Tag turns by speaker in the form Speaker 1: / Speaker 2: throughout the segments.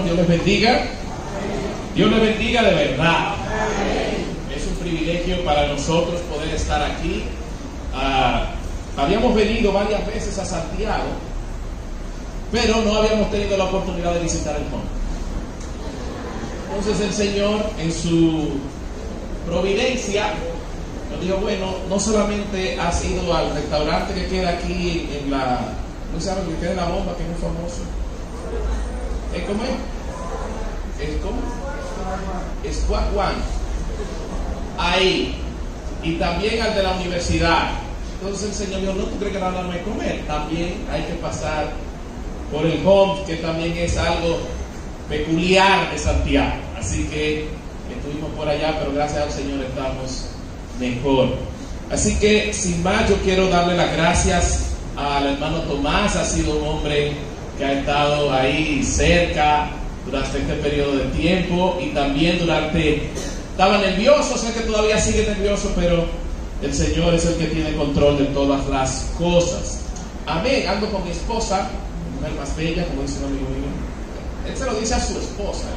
Speaker 1: Dios les bendiga. Dios les bendiga de verdad. Es un privilegio para nosotros poder estar aquí. Ah, habíamos venido varias veces a Santiago, pero no habíamos tenido la oportunidad de visitar el fondo. Entonces el Señor, en su providencia, nos dijo, bueno, no solamente has ido al restaurante que queda aquí en la, ¿cómo se llama? Que queda en la bomba, que es muy famoso. ¿Eh, ¿Cómo es? ¿Es cómo? One. Ahí. Y también al de la universidad. Entonces el Señor dijo, no, tú crees que nada más comer. También hay que pasar por el home, que también es algo peculiar de Santiago. Así que estuvimos por allá, pero gracias al Señor estamos mejor. Así que sin más yo quiero darle las gracias al hermano Tomás, ha sido un hombre que ha estado ahí cerca durante este periodo de tiempo y también durante... Estaba nervioso, sé que todavía sigue nervioso, pero el Señor es el que tiene control de todas las cosas. Amén, ando con mi esposa, mujer más bella, como dice un amigo mío. Él se lo dice a su esposa.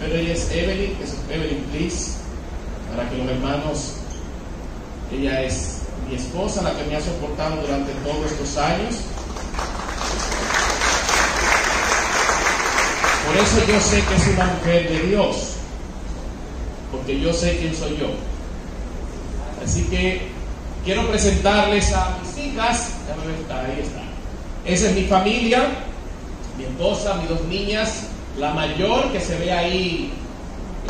Speaker 1: Pero ella es Evelyn, es Evelyn, please, para que los hermanos, ella es mi esposa, la que me ha soportado durante todos estos años. Por eso yo sé que es una mujer de Dios, porque yo sé quién soy yo. Así que quiero presentarles a mis hijas, déjame ver, ahí está. Esa es mi familia, mi esposa, mis dos niñas, la mayor que se ve ahí,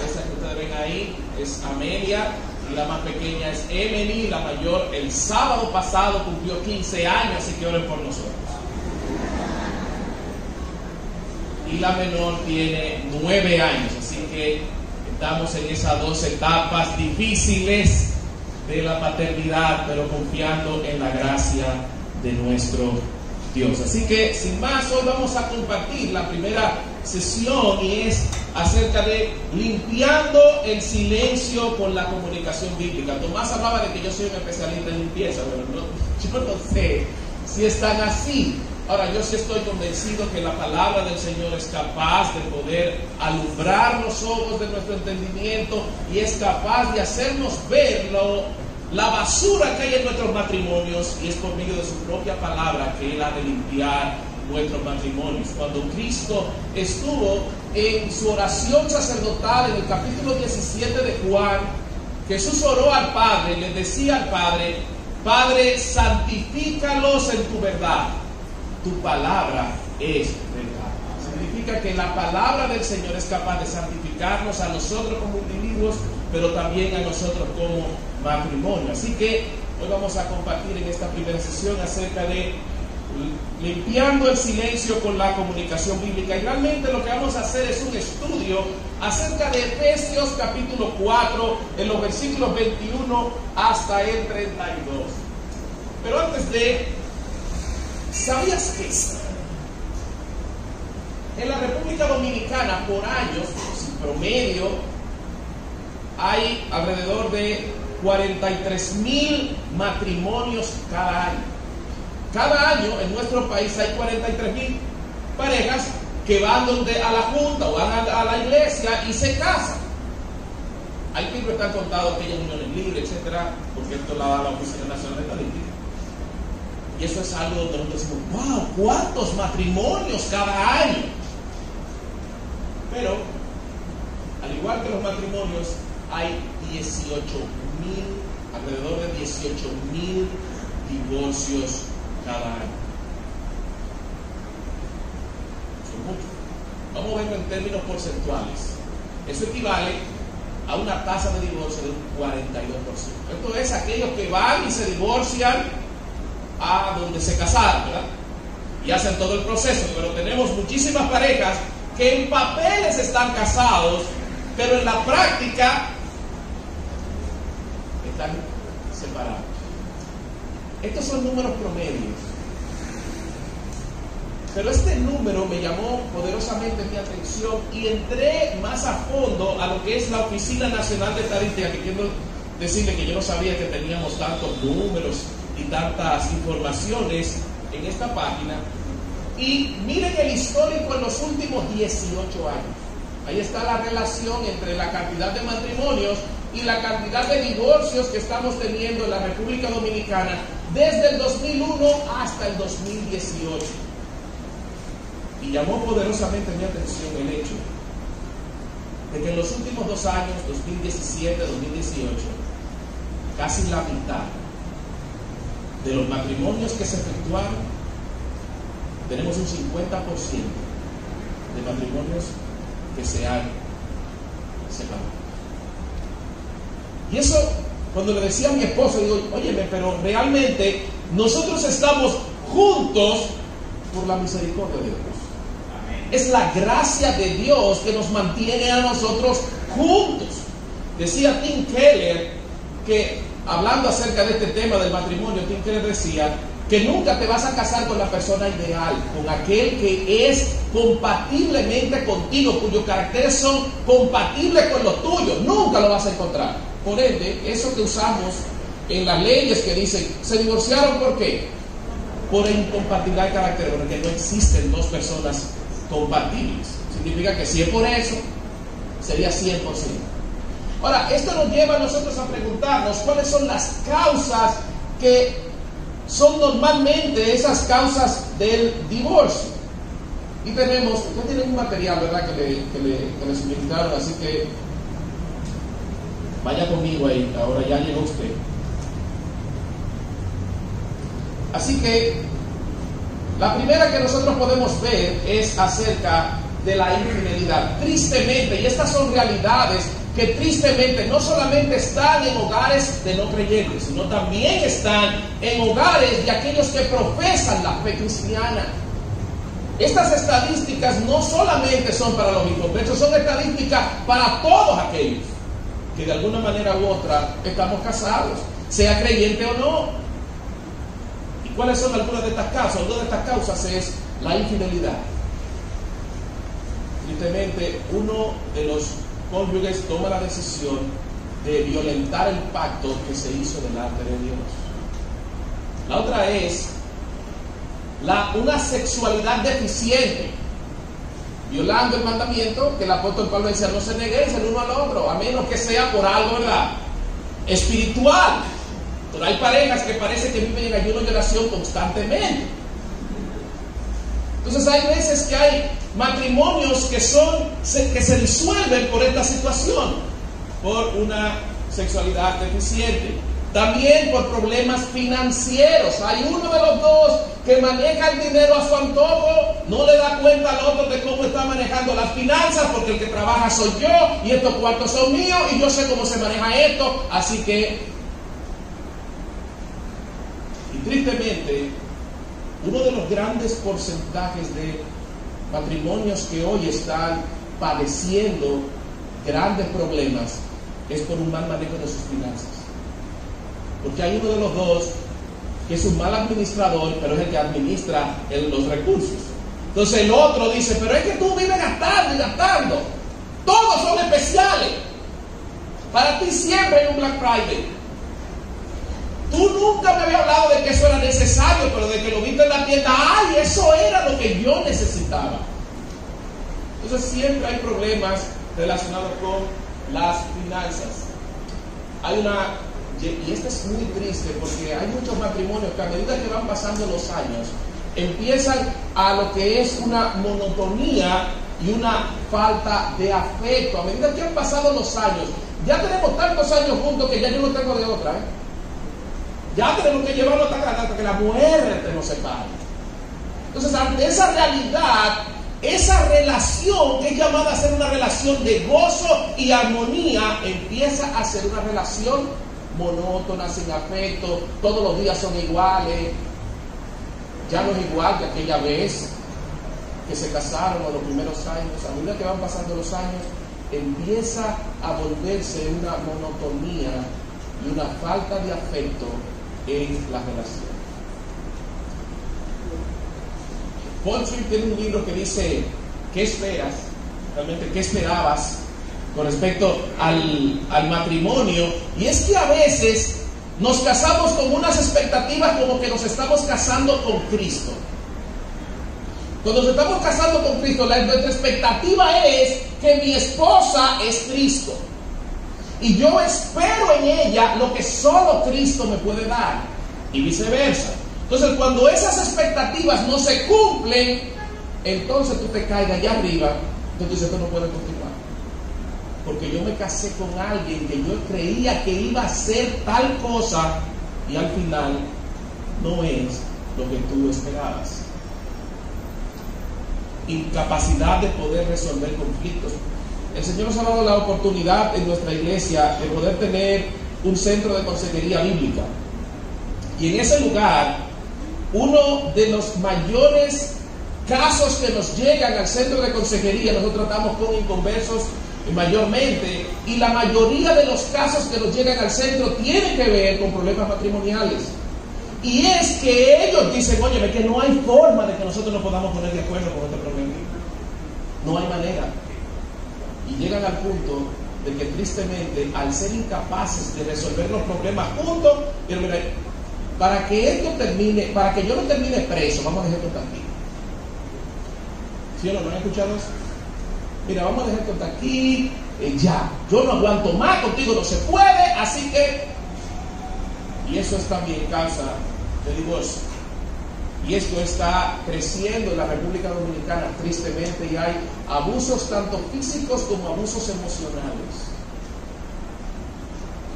Speaker 1: esa que ustedes ven ahí, es Amelia, y la más pequeña es Emily, la mayor el sábado pasado cumplió 15 años, así que oren por nosotros. Y la menor tiene 9 años, así que estamos en esas dos etapas difíciles de la paternidad, pero confiando en la gracia de nuestro Dios. Así que sin más, hoy vamos a compartir la primera sesión y es acerca de limpiando el silencio con la comunicación bíblica. Tomás hablaba de que yo soy un especialista en limpieza, pero yo no sé si están así. Ahora, yo sí estoy convencido que la palabra del Señor es capaz de poder alumbrar los ojos de nuestro entendimiento y es capaz de hacernos verlo la basura que hay en nuestros matrimonios y es por medio de su propia palabra que Él ha de limpiar nuestros matrimonios. Cuando Cristo estuvo en su oración sacerdotal en el capítulo 17 de Juan, Jesús oró al Padre le decía al Padre, Padre, santifícalos en tu verdad. Tu palabra es verdad. Significa que la palabra del Señor es capaz de santificarnos a nosotros como individuos, pero también a nosotros como matrimonio. Así que hoy vamos a compartir en esta primera sesión acerca de limpiando el silencio con la comunicación bíblica. Y realmente lo que vamos a hacer es un estudio acerca de Efesios capítulo 4, en los versículos 21 hasta el 32. Pero antes de, ¿sabías que en la República Dominicana por años, sin promedio, hay alrededor de 43 mil matrimonios cada año? Cada año en nuestro país hay 43 mil parejas que van donde, a la junta o van a, la iglesia y se casan. Hay que están contados aquellas uniones libres, etcétera, porque esto la da la Oficina Nacional de Estadística. Y eso es algo donde nosotros decimos, wow, ¿cuántos matrimonios cada año? Pero, al igual que los matrimonios, hay 18 mil, alrededor de 18 mil divorcios cada año. Son muchos. Vamos a verlo en términos porcentuales. Eso equivale a una tasa de divorcio de un 42%. Esto es aquellos que van y se divorcian a donde se casaron. Y hacen todo el proceso. Pero tenemos muchísimas parejas que en papeles están casados, pero en la práctica están separados. Estos son números promedios. Pero este número me llamó poderosamente mi atención y entré más a fondo a lo que es la Oficina Nacional de Estadística, que quiero decirle que yo no sabía que teníamos tantos números tantas informaciones en esta página. Y miren el histórico en los últimos 18 años. Ahí está la relación entre la cantidad de matrimonios y la cantidad de divorcios que estamos teniendo en la República Dominicana desde el 2001 hasta el 2018. Y llamó poderosamente mi atención el hecho de que en los últimos dos años, 2017-2018, casi la mitad de los matrimonios que se efectuaron, tenemos un 50% de matrimonios que se han separado. Y eso, cuando le decía a mi esposo, digo, óyeme, pero realmente nosotros estamos juntos por la misericordia de Dios. Es la gracia de Dios que nos mantiene a nosotros juntos. Decía Tim Keller que hablando acerca de este tema del matrimonio, Tim Keller decía que nunca te vas a casar con la persona ideal, con aquel que es compatiblemente contigo, cuyos caracteres son compatibles con los tuyos. Nunca lo vas a encontrar. Por ende, eso que usamos en las leyes que dicen, se divorciaron ¿por qué? Por incompatibilidad de carácter, porque no existen dos personas compatibles. Significa que si es por eso, sería 100%. Ahora, esto nos lleva a nosotros a preguntarnos cuáles son las causas que son normalmente esas causas del divorcio. Y tenemos, ya tienen un material, ¿verdad?, que, le, que, le, que les invitaron, así que vaya conmigo ahí, ahora ya llegó usted. Así que la primera que nosotros podemos ver es acerca de la infidelidad. Tristemente, y estas son realidades que tristemente no solamente están en hogares de no creyentes, sino también están en hogares de aquellos que profesan la fe cristiana. Estas estadísticas no solamente son para los inconversos, son estadísticas para todos aquellos que de alguna manera u otra estamos casados, sea creyente o no. ¿Cuáles son algunas de estas causas? Una de estas causas es la infidelidad. Tristemente, uno de los cónyuges toma la decisión de violentar el pacto que se hizo delante de Dios. La otra es la, una sexualidad deficiente, violando el mandamiento que el apóstol Pablo decía, no se neguéis el uno al otro, a menos que sea por algo, ¿verdad? Espiritual. Pero hay parejas que parece que viven en ayuno y oración constantemente. Entonces hay veces que hay matrimonios que son que se disuelven por esta situación, por una sexualidad deficiente. También por problemas financieros. Hay uno de los dos que maneja el dinero a su antojo, no le da cuenta al otro de cómo está manejando las finanzas, porque el que trabaja soy yo y estos cuartos son míos y yo sé cómo se maneja esto. Así que tristemente, uno de los grandes porcentajes de matrimonios que hoy están padeciendo grandes problemas es por un mal manejo de sus finanzas. Porque hay uno de los dos que es un mal administrador, pero es el que administra los recursos. Entonces el otro dice, pero es que tú vives gastando y gastando. Todos son especiales. Para ti siempre hay un Black Friday. Tú nunca me había hablado de que eso era necesario, pero de que lo viste en la tienda, ¡ay! Eso era lo que yo necesitaba. Entonces siempre hay problemas relacionados con las finanzas. Hay una, y esto es muy triste porque hay muchos matrimonios que a medida que van pasando los años, empiezan a lo que es una monotonía y una falta de afecto. A medida que han pasado los años, ya tenemos tantos años juntos que ya yo no tengo de otra. ¿eh? Ya tenemos que llevarlo hasta que la muerte nos separe. Entonces, ante esa realidad, esa relación que es llamada a ser una relación de gozo y armonía, empieza a ser una relación monótona, sin afecto, todos los días son iguales. Ya no es igual que aquella vez que se casaron a los primeros años. A medida que van pasando los años, empieza a volverse una monotonía y una falta de afecto en la relación. Paul tiene un libro que dice, ¿qué esperas? Realmente, ¿qué esperabas con respecto al, al matrimonio? Y es que a veces nos casamos con unas expectativas como que nos estamos casando con Cristo. Cuando nos estamos casando con Cristo, nuestra expectativa es que mi esposa es Cristo. Y yo espero en ella lo que solo Cristo me puede dar. Y viceversa. Entonces, cuando esas expectativas no se cumplen, entonces tú te caes allá arriba. Entonces esto no puede continuar. Porque yo me casé con alguien que yo creía que iba a ser tal cosa y al final no es lo que tú esperabas. Incapacidad de poder resolver conflictos. El Señor nos ha dado la oportunidad en nuestra iglesia de poder tener un centro de consejería bíblica. Y en ese lugar, uno de los mayores casos que nos llegan al centro de consejería, nosotros tratamos con inconversos mayormente, y la mayoría de los casos que nos llegan al centro tienen que ver con problemas matrimoniales. Y es que ellos dicen, oye, que no hay forma de que nosotros nos podamos poner de acuerdo con este problema. No hay manera. Y llegan al punto de que tristemente, al ser incapaces de resolver los problemas juntos, pero mira, para que esto termine, para que yo no termine preso, vamos a dejar esto aquí. ¿Sí o no? ¿No han escuchado eso? Mira, vamos a dejar esto aquí, eh, ya. Yo no aguanto más, contigo no se puede, así que. Y eso es también causa de divorcio. Y esto está creciendo en la República Dominicana, tristemente, y hay abusos tanto físicos como abusos emocionales.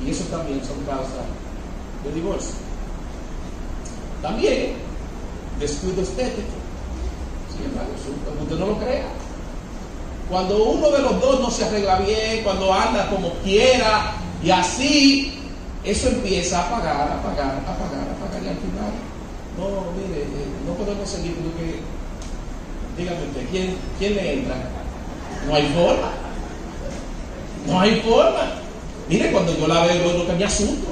Speaker 1: Y eso también son causas de divorcio. También descuido estético. Sí, hermano, usted no lo crea. Cuando uno de los dos no se arregla bien, cuando anda como quiera, y así eso empieza a pagar, a pagar, a pagar, a pagar y al final, no, mire, eh, no podemos seguir porque, dígame usted, ¿quién, ¿quién le entra? No hay forma. No hay forma. Mire, cuando yo la veo, yo no que me asunto.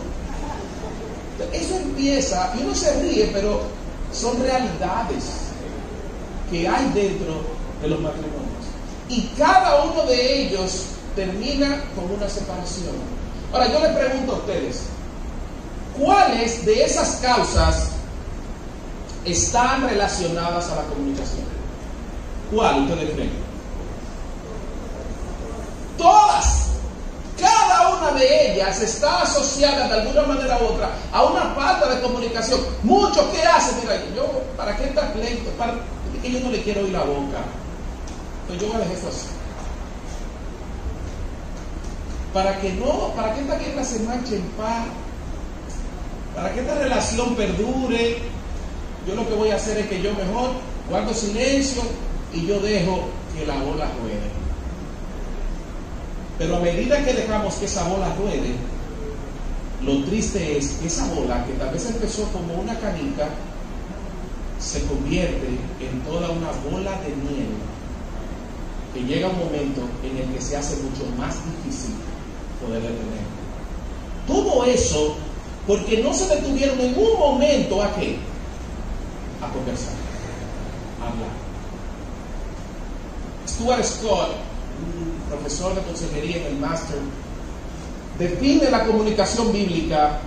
Speaker 1: Eso empieza, y uno se ríe, pero son realidades que hay dentro de los matrimonios. Y cada uno de ellos termina con una separación. Ahora yo le pregunto a ustedes, ¿cuáles de esas causas están relacionadas a la comunicación? ¿Cuál ustedes creen? Todas. Cada una de ellas está asociada de alguna manera u otra a una falta de comunicación. Muchos, ¿qué hacen? Mira, yo, ¿para qué está pleito? ¿Para que yo no le quiero oír la boca? Entonces yo voy a eso así para que no, para que esta guerra se marche en paz, para que esta relación perdure, yo lo que voy a hacer es que yo mejor guardo silencio y yo dejo que la bola ruede. Pero a medida que dejamos que esa bola ruede, lo triste es que esa bola, que tal vez empezó como una canica, se convierte en toda una bola de nieve que llega un momento en el que se hace mucho más difícil poder detener. Todo eso porque no se detuvieron en un momento a qué? A conversar, a hablar. Stuart Scott, un profesor de consejería en el máster, define la comunicación bíblica.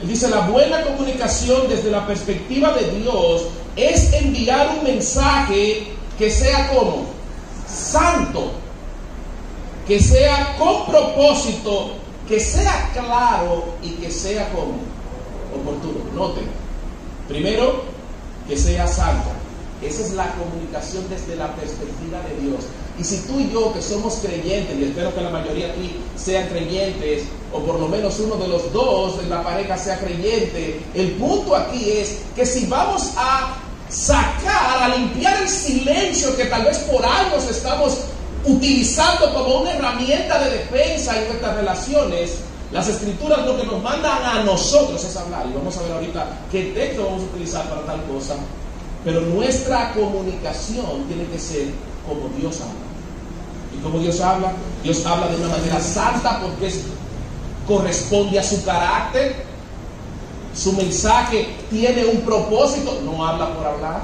Speaker 1: Él dice, la buena comunicación desde la perspectiva de Dios es enviar un mensaje que sea como santo, que sea con propósito, que sea claro y que sea como oportuno. Noten, primero, que sea santo. Esa es la comunicación desde la perspectiva de Dios. Y si tú y yo que somos creyentes, y espero que la mayoría aquí sean creyentes, o por lo menos uno de los dos de la pareja sea creyente, el punto aquí es que si vamos a sacar, a limpiar el silencio que tal vez por años estamos utilizando como una herramienta de defensa en nuestras relaciones, las escrituras lo que nos mandan a nosotros es hablar. Y vamos a ver ahorita qué texto vamos a utilizar para tal cosa. Pero nuestra comunicación tiene que ser como Dios habla. ¿Y como Dios habla? Dios habla de una manera santa porque corresponde a su carácter. Su mensaje tiene un propósito, no habla por hablar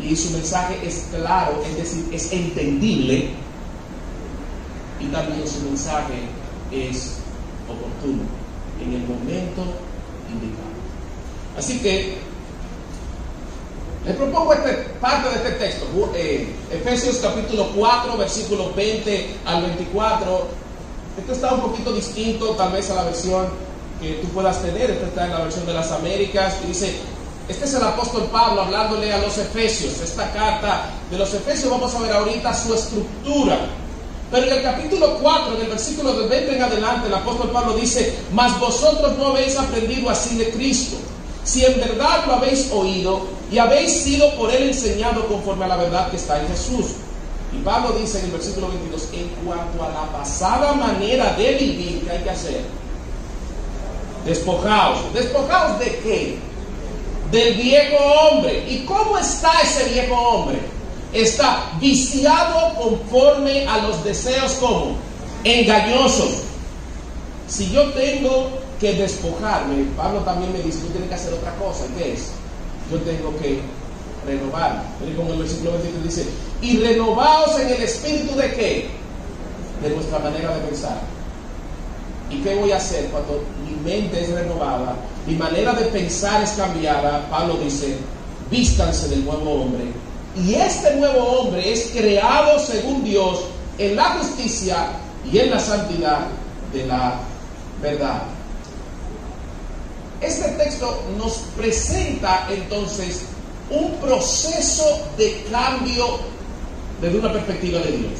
Speaker 1: y su mensaje es claro, es decir, es entendible y también su mensaje es oportuno en el momento indicado. Así que Les propongo este, parte de este texto, eh, Efesios capítulo 4, versículos 20 al 24. Esto está un poquito distinto tal vez a la versión que tú puedas tener. Esto está en la versión de las Américas. Y dice, este es el apóstol Pablo hablándole a los Efesios. Esta carta de los Efesios vamos a ver ahorita su estructura. Pero en el capítulo 4, en el versículo de 20 en adelante, el apóstol Pablo dice, mas vosotros no habéis aprendido así de Cristo si en verdad lo habéis oído y habéis sido por él enseñado conforme a la verdad que está en Jesús. Y Pablo dice en el versículo 22, en cuanto a la pasada manera de vivir, ¿qué hay que hacer? Despojaos. ¿Despojaos de qué? Del viejo hombre. ¿Y cómo está ese viejo hombre? Está viciado conforme a los deseos como engañosos. Si yo tengo que despojarme, Pablo también me dice, tú tienes que hacer otra cosa. ¿Qué es? Yo tengo que renovar. Como el versículo 23 dice, y renovaos en el espíritu de qué? De nuestra manera de pensar. ¿Y qué voy a hacer cuando mi mente es renovada? Mi manera de pensar es cambiada. Pablo dice, vístanse del nuevo hombre. Y este nuevo hombre es creado según Dios en la justicia y en la santidad de la verdad. Este texto nos presenta entonces un proceso de cambio desde una perspectiva de Dios.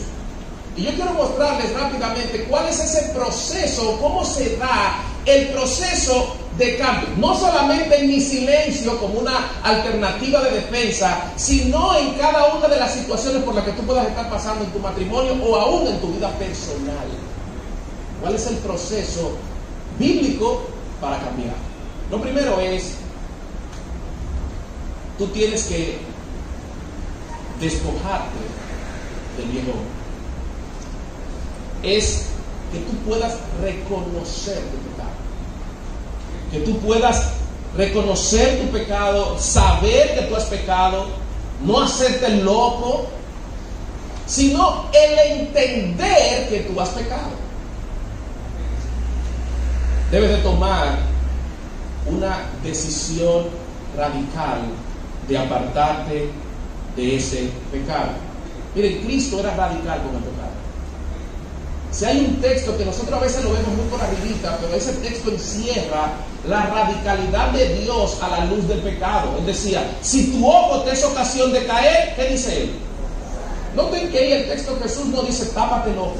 Speaker 1: Y yo quiero mostrarles rápidamente cuál es ese proceso, cómo se da el proceso de cambio. No solamente en mi silencio como una alternativa de defensa, sino en cada una de las situaciones por las que tú puedas estar pasando en tu matrimonio o aún en tu vida personal. ¿Cuál es el proceso bíblico para cambiar? Lo primero es, tú tienes que despojarte del viejo Es que tú puedas reconocer. Que tú puedas reconocer tu pecado, saber que tú has pecado, no hacerte loco, sino el entender que tú has pecado. Debes de tomar una decisión radical de apartarte de ese pecado. Miren, Cristo era radical con el pecado. Si hay un texto que nosotros a veces lo vemos muy por arribita, pero ese texto encierra la radicalidad de Dios a la luz del pecado. Él decía, si tu ojo te es ocasión de caer, ¿qué dice él? Noten que ahí el texto de Jesús no dice tápate el ojo.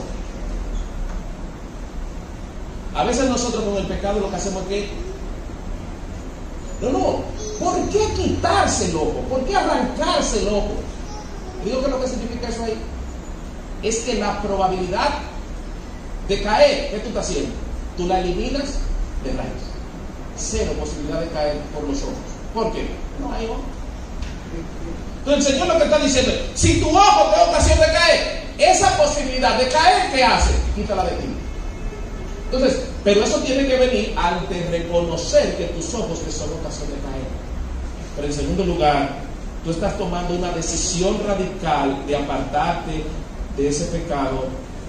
Speaker 1: A veces nosotros con el pecado lo que hacemos es que no, no. ¿Por qué quitarse el ojo? ¿Por qué arrancarse el ojo? Digo que lo que significa eso ahí es que la probabilidad de caer, ¿qué tú estás haciendo? Tú la eliminas de raíz. Cero posibilidad de caer por los ojos. ¿Por qué? No hay ojo. Entonces el Señor lo que está diciendo es, si tu ojo te da ocasión de caer, esa posibilidad de caer, ¿qué hace? Quítala de ti. Entonces, pero eso tiene que venir ante reconocer que tus ojos te son ocasión de caer. Pero en segundo lugar, tú estás tomando una decisión radical de apartarte de ese pecado.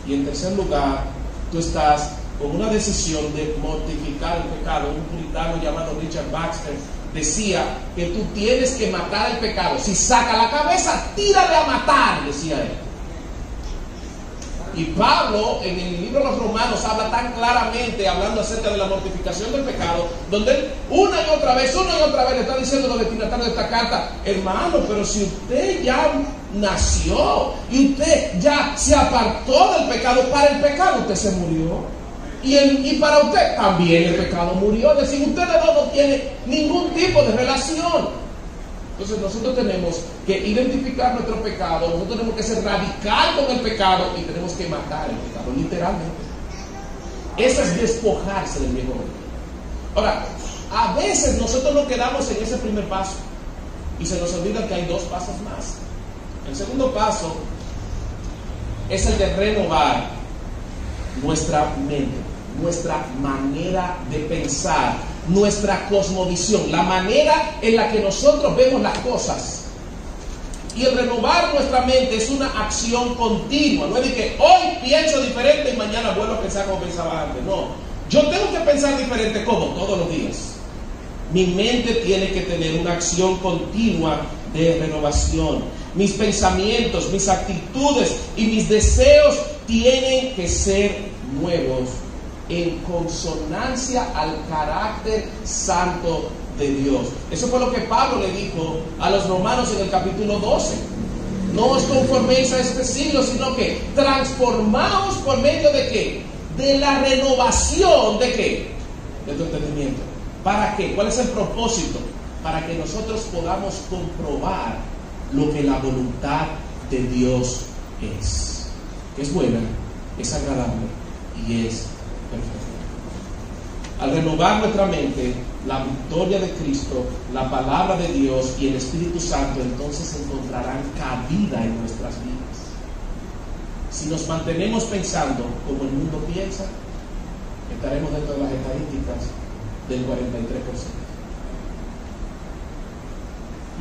Speaker 1: Y en tercer lugar, tú estás con una decisión de mortificar el pecado. Un puritano llamado Richard Baxter decía que tú tienes que matar el pecado. Si saca la cabeza, tírale a matar, decía él. Y Pablo en el libro de los Romanos habla tan claramente, hablando acerca de la mortificación del pecado, donde él una y otra vez, una y otra vez le está diciendo a los destinatarios de esta carta, hermano, pero si usted ya nació y usted ya se apartó del pecado, para el pecado usted se murió. Y, y para usted también el pecado murió. Es decir, usted de no tiene ningún tipo de relación. Entonces nosotros tenemos que identificar nuestro pecado, nosotros tenemos que ser radical con el pecado y tenemos que matar el pecado, literalmente. Eso es despojarse del viejo hombre. Ahora, a veces nosotros nos quedamos en ese primer paso y se nos olvida que hay dos pasos más. El segundo paso es el de renovar nuestra mente, nuestra manera de pensar nuestra cosmovisión, la manera en la que nosotros vemos las cosas. Y el renovar nuestra mente es una acción continua. No es de que hoy pienso diferente y mañana vuelvo a pensar como pensaba antes. No. Yo tengo que pensar diferente como todos los días. Mi mente tiene que tener una acción continua de renovación. Mis pensamientos, mis actitudes y mis deseos tienen que ser nuevos en consonancia al carácter santo de Dios. Eso fue lo que Pablo le dijo a los romanos en el capítulo 12. No os conforméis a este siglo, sino que transformaos por medio de qué? De la renovación de qué? De tu entendimiento. ¿Para qué? ¿Cuál es el propósito? Para que nosotros podamos comprobar lo que la voluntad de Dios es. Que es buena, es agradable y es perfecta. Al renovar nuestra mente, la victoria de Cristo, la palabra de Dios y el Espíritu Santo entonces encontrarán cabida en nuestras vidas. Si nos mantenemos pensando como el mundo piensa, estaremos dentro de las estadísticas del 43%.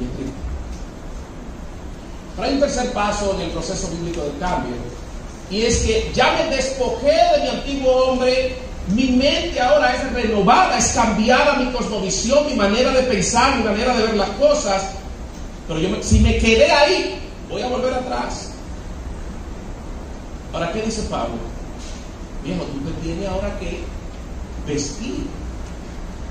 Speaker 1: Y es triste. Pero hay un tercer paso en el proceso bíblico del cambio, y es que ya me despojé de mi antiguo hombre mi mente ahora es renovada, es cambiada mi cosmovisión, mi manera de pensar, mi manera de ver las cosas. Pero yo si me quedé ahí, voy a volver atrás. ¿Para qué dice Pablo? Viejo, tú te tienes ahora que vestir.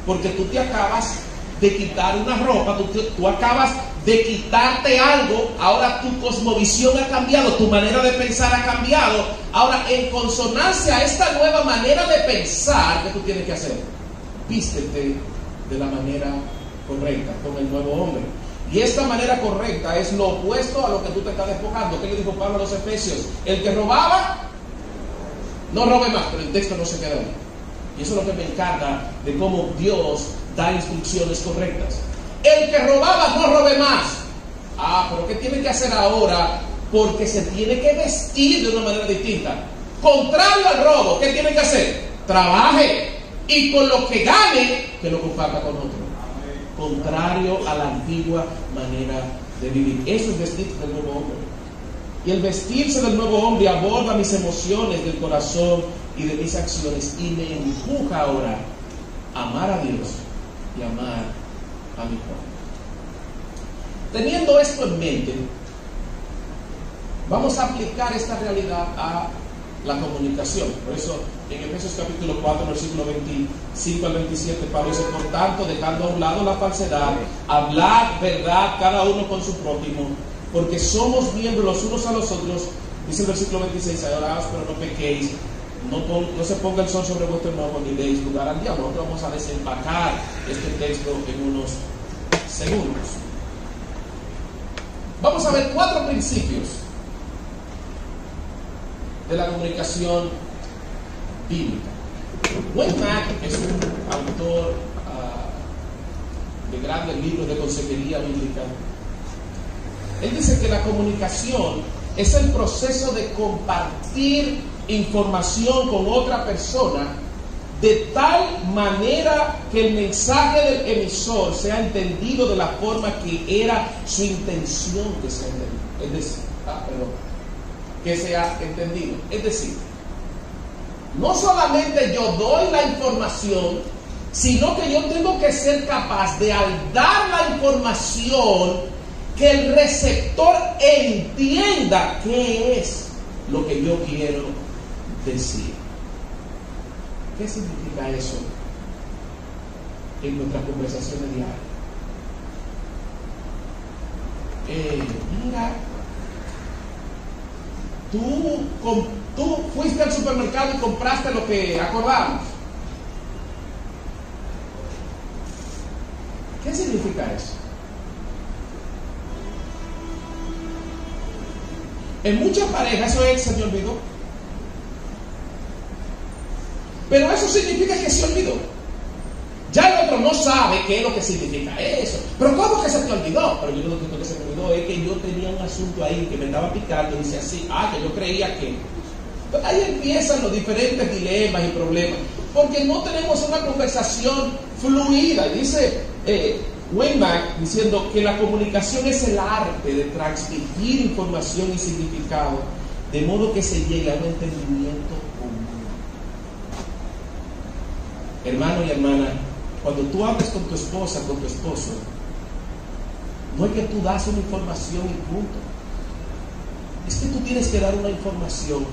Speaker 1: Porque tú te acabas de quitar una ropa, tú acabas de quitarte algo, ahora tu cosmovisión ha cambiado, tu manera de pensar ha cambiado. Ahora, en consonancia a esta nueva manera de pensar, ¿qué tú tienes que hacer? Vístete de la manera correcta, con el nuevo hombre. Y esta manera correcta es lo opuesto a lo que tú te estás despojando. ¿Qué le dijo Pablo a los Efesios? El que robaba, no robe más, pero el texto no se queda ahí. Y eso es lo que me encanta de cómo Dios da instrucciones correctas. El que robaba no robe más. Ah, pero ¿qué tiene que hacer ahora? Porque se tiene que vestir de una manera distinta. Contrario al robo, ¿qué tiene que hacer? Trabaje y con lo que gane, que lo comparta con otro. Contrario a la antigua manera de vivir. Eso es vestirse del nuevo hombre. Y el vestirse del nuevo hombre aborda mis emociones del corazón y de mis acciones y me empuja ahora a amar a Dios y amar a mi Teniendo esto en mente, vamos a aplicar esta realidad a la comunicación. Por eso en Efesios capítulo 4, versículo 25 al 27, Pablo dice, por tanto, dejando a un lado la falsedad, hablar verdad cada uno con su prójimo, porque somos miembros los unos a los otros, dice el versículo 26, adoraos pero no pequéis, no, se ponga el sol sobre vuestro enojo ni deis lugar al diablo. Nosotros vamos a desempacar este texto en unos segundos. Vamos a ver cuatro principios de la comunicación bíblica. Wayne Mack es un autor uh, de grandes libros de consejería bíblica. Él dice que la comunicación es el proceso de compartir información con otra persona de tal manera que el mensaje del emisor sea entendido de la forma que era su intención que sea entendido. Es decir, ah, que sea entendido. Es decir, no solamente yo doy la información, sino que yo tengo que ser capaz de al dar la información, que el receptor entienda qué es lo que yo quiero decir. ¿Qué significa eso en nuestras conversaciones diarias? Eh, mira, tú, tú fuiste al supermercado y compraste lo que acordamos. ¿Qué significa eso? En muchas parejas eso es, se me olvidó. Pero eso significa que se olvidó. Ya el otro no sabe qué es lo que significa eso. Pero ¿cómo que se te olvidó? Pero yo lo que se me olvidó es que yo tenía un asunto ahí que me estaba picando y dice así, ah, que yo creía que... ahí empiezan los diferentes dilemas y problemas. Porque no tenemos una conversación fluida. Dice eh, diciendo que la comunicación es el arte de transmitir información y significado de modo que se llegue a un entendimiento Hermano y hermana, cuando tú hables con tu esposa, con tu esposo, no es que tú das una información y punto. Es que tú tienes que dar una información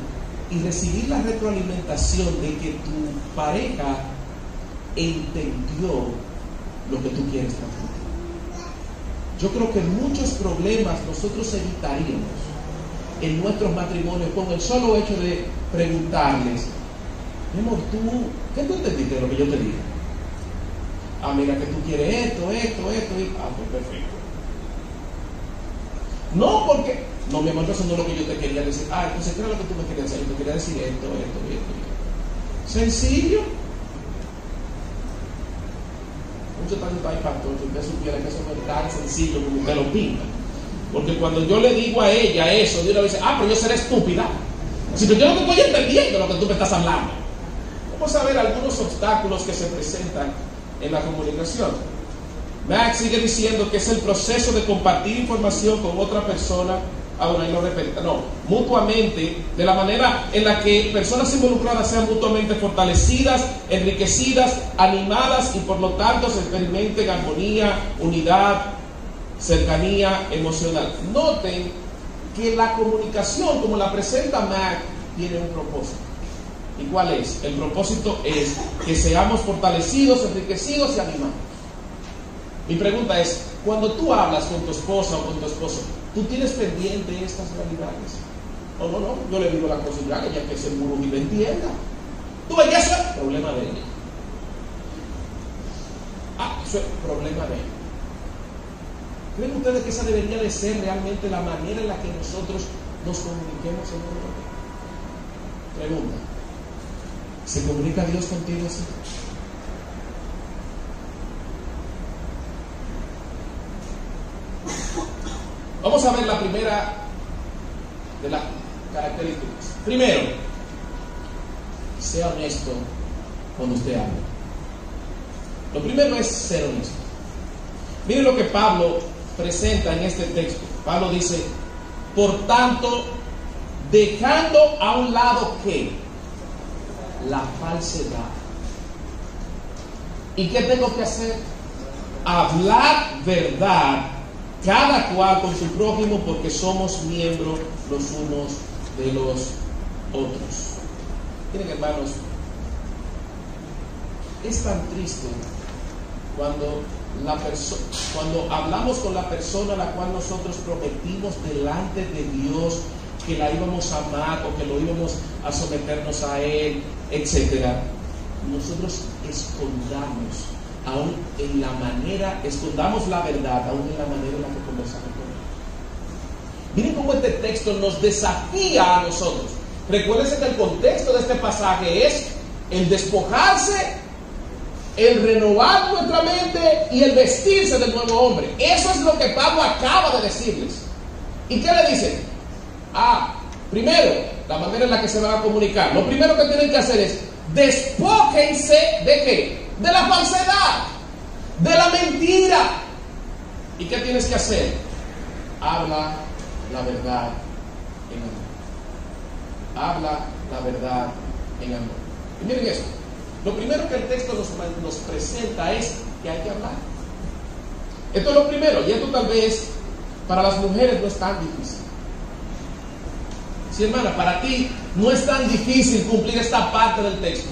Speaker 1: y recibir la retroalimentación de que tu pareja entendió lo que tú quieres transmitir. Yo creo que muchos problemas nosotros evitaríamos en nuestros matrimonios con el solo hecho de preguntarles, mi amor, tú, ¿qué tú entendiste de lo que yo te dije? Ah, mira que tú quieres esto, esto, esto, y ah, pues perfecto. No porque, no, mi amor, eso no es lo que yo te quería decir. Ah, entonces, ¿qué era lo que tú me querías decir? Yo te quería decir esto, esto, esto, esto. Sencillo. Mucho tanto hay pastor, si usted supiera que eso no es tan sencillo como usted lo pinta. Porque cuando yo le digo a ella eso, de una vez, ah, pero yo seré estúpida. Si yo no te estoy entendiendo lo que tú me estás hablando. Vamos a ver algunos obstáculos que se presentan en la comunicación. Max sigue diciendo que es el proceso de compartir información con otra persona. Ahora, ahí lo repite, no, mutuamente, de la manera en la que personas involucradas sean mutuamente fortalecidas, enriquecidas, animadas y por lo tanto se experimenten armonía, unidad, cercanía emocional. Noten que la comunicación, como la presenta Mac, tiene un propósito. ¿Y cuál es? El propósito es que seamos fortalecidos, enriquecidos y animados. Mi pregunta es, cuando tú hablas con tu esposa o con tu esposo, ¿tú tienes pendiente estas realidades? No, no, no, yo le digo la cosa ya, que se muro y me entienda. Tú ves, eso es problema de ella. Ah, eso es problema de ella. ¿Creen ustedes que esa debería de ser realmente la manera en la que nosotros nos comuniquemos en el mundo? Pregunta. ¿Se comunica Dios contigo así? Vamos a ver la primera de las características. Primero, sea honesto cuando usted habla. Lo primero es ser honesto. Miren lo que Pablo presenta en este texto. Pablo dice, por tanto, dejando a un lado que la falsedad. ¿Y qué tengo que hacer? Hablar verdad, cada cual con su prójimo, porque somos miembros los unos de los otros. Miren, hermanos, es tan triste cuando la cuando hablamos con la persona a la cual nosotros prometimos delante de Dios que la íbamos a amar o que lo íbamos a someternos a Él, etcétera, nosotros escondamos aún en la manera, escondamos la verdad aún en la manera en la que conversamos con Él. Miren cómo este texto nos desafía a nosotros. Recuérdense que el contexto de este pasaje es el despojarse el renovar nuestra mente y el vestirse del nuevo hombre. Eso es lo que Pablo acaba de decirles. ¿Y qué le dice? Ah, primero, la manera en la que se van a comunicar. Lo primero que tienen que hacer es despójense de qué? De la falsedad, de la mentira. ¿Y qué tienes que hacer? Habla la verdad en amor. Habla la verdad en amor. Y miren esto. Lo primero que el texto nos, presenta es que hay que hablar. Esto es lo primero, y esto tal vez para las mujeres no es tan difícil. Hermana, para ti no es tan difícil cumplir esta parte del texto.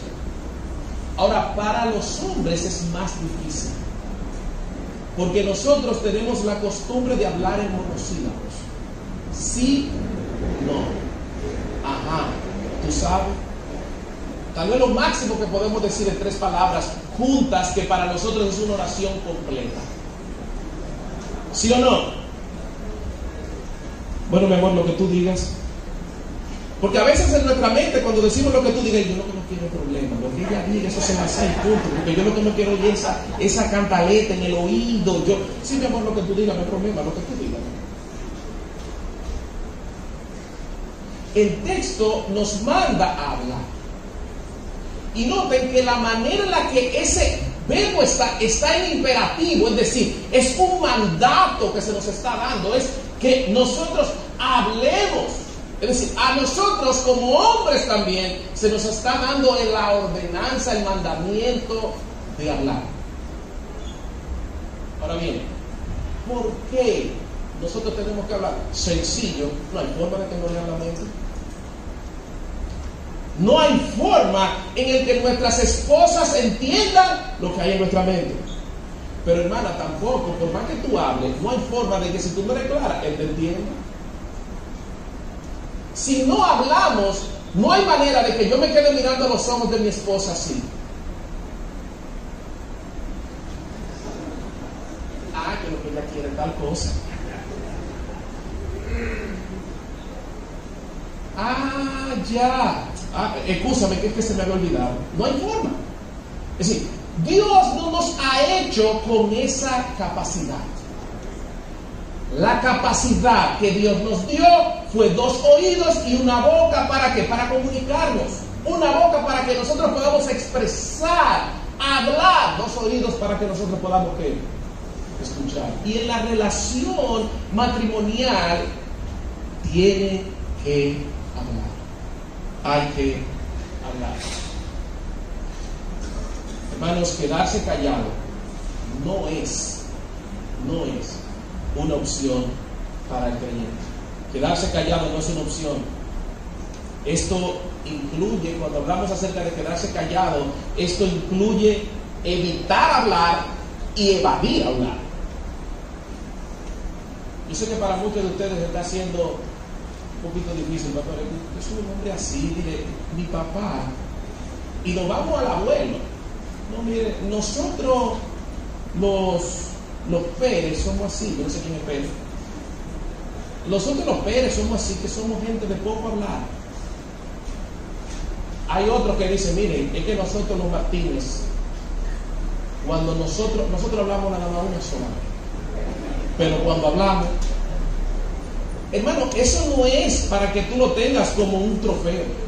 Speaker 1: Ahora, para los hombres es más difícil. Porque nosotros tenemos la costumbre de hablar en monosílabos. Sí, no. Ajá. ¿Tú sabes? Tal vez lo máximo que podemos decir en tres palabras juntas que para nosotros es una oración completa. ¿Sí o no? Bueno, mi amor, lo que tú digas. Porque a veces en nuestra mente, cuando decimos lo que tú digas, yo lo que no quiero problema. Lo que ella diga, eso se va a hacer punto. Porque yo lo que no quiero es esa, esa cantaleta en el oído. Yo, sí, mi amor, lo que tú digas, no hay problema, lo que tú digas. El texto nos manda a hablar. Y noten que la manera en la que ese verbo está, está en imperativo, es decir, es un mandato que se nos está dando, es que nosotros hablemos. Es decir, a nosotros como hombres también se nos está dando la ordenanza, el mandamiento de hablar. Ahora bien, ¿por qué nosotros tenemos que hablar? Sencillo, no hay forma de que no lean la mente. No hay forma en el que nuestras esposas entiendan lo que hay en nuestra mente. Pero hermana, tampoco, por más que tú hables, no hay forma de que si tú no eres clara, él te entienda. Si no hablamos, no hay manera de que yo me quede mirando los ojos de mi esposa así. Ah, que lo que ella quiere tal cosa. Ah, ya. Ah, escúchame, que es que se me había olvidado. No hay forma. Es decir, Dios no nos ha hecho con esa capacidad. La capacidad que Dios nos dio fue dos oídos y una boca para que para comunicarnos. Una boca para que nosotros podamos expresar, hablar, dos oídos para que nosotros podamos ¿qué? escuchar. Y en la relación matrimonial tiene que hablar. Hay que hablar. Hermanos, quedarse callado no es, no es una opción para el creyente. Quedarse callado no es una opción. Esto incluye, cuando hablamos acerca de quedarse callado, esto incluye evitar hablar y evadir hablar. Yo sé que para muchos de ustedes está siendo un poquito difícil, papá. Yo un hombre así, dile, mi papá. Y nos vamos al abuelo. No, mire, nosotros los, los Pérez somos así, yo no sé quién es Pérez. Nosotros los Pérez somos así, que somos gente de poco hablar. Hay otros que dicen, miren, es que nosotros los Martínez, cuando nosotros, nosotros hablamos nada más una sola pero cuando hablamos, hermano, eso no es para que tú lo tengas como un trofeo.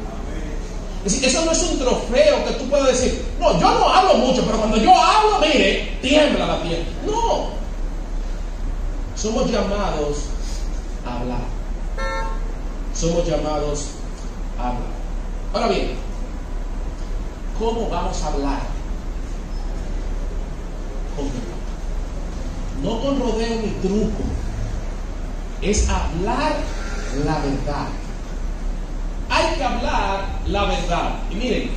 Speaker 1: Es decir, eso no es un trofeo que tú puedas decir, no, yo no hablo mucho, pero cuando yo hablo, mire, tiembla la tierra. No. Somos llamados a hablar. Somos llamados a hablar. Ahora bien, ¿cómo vamos a hablar? Con no con rodeo ni truco, es hablar la verdad. Hay que hablar la verdad. Y miren,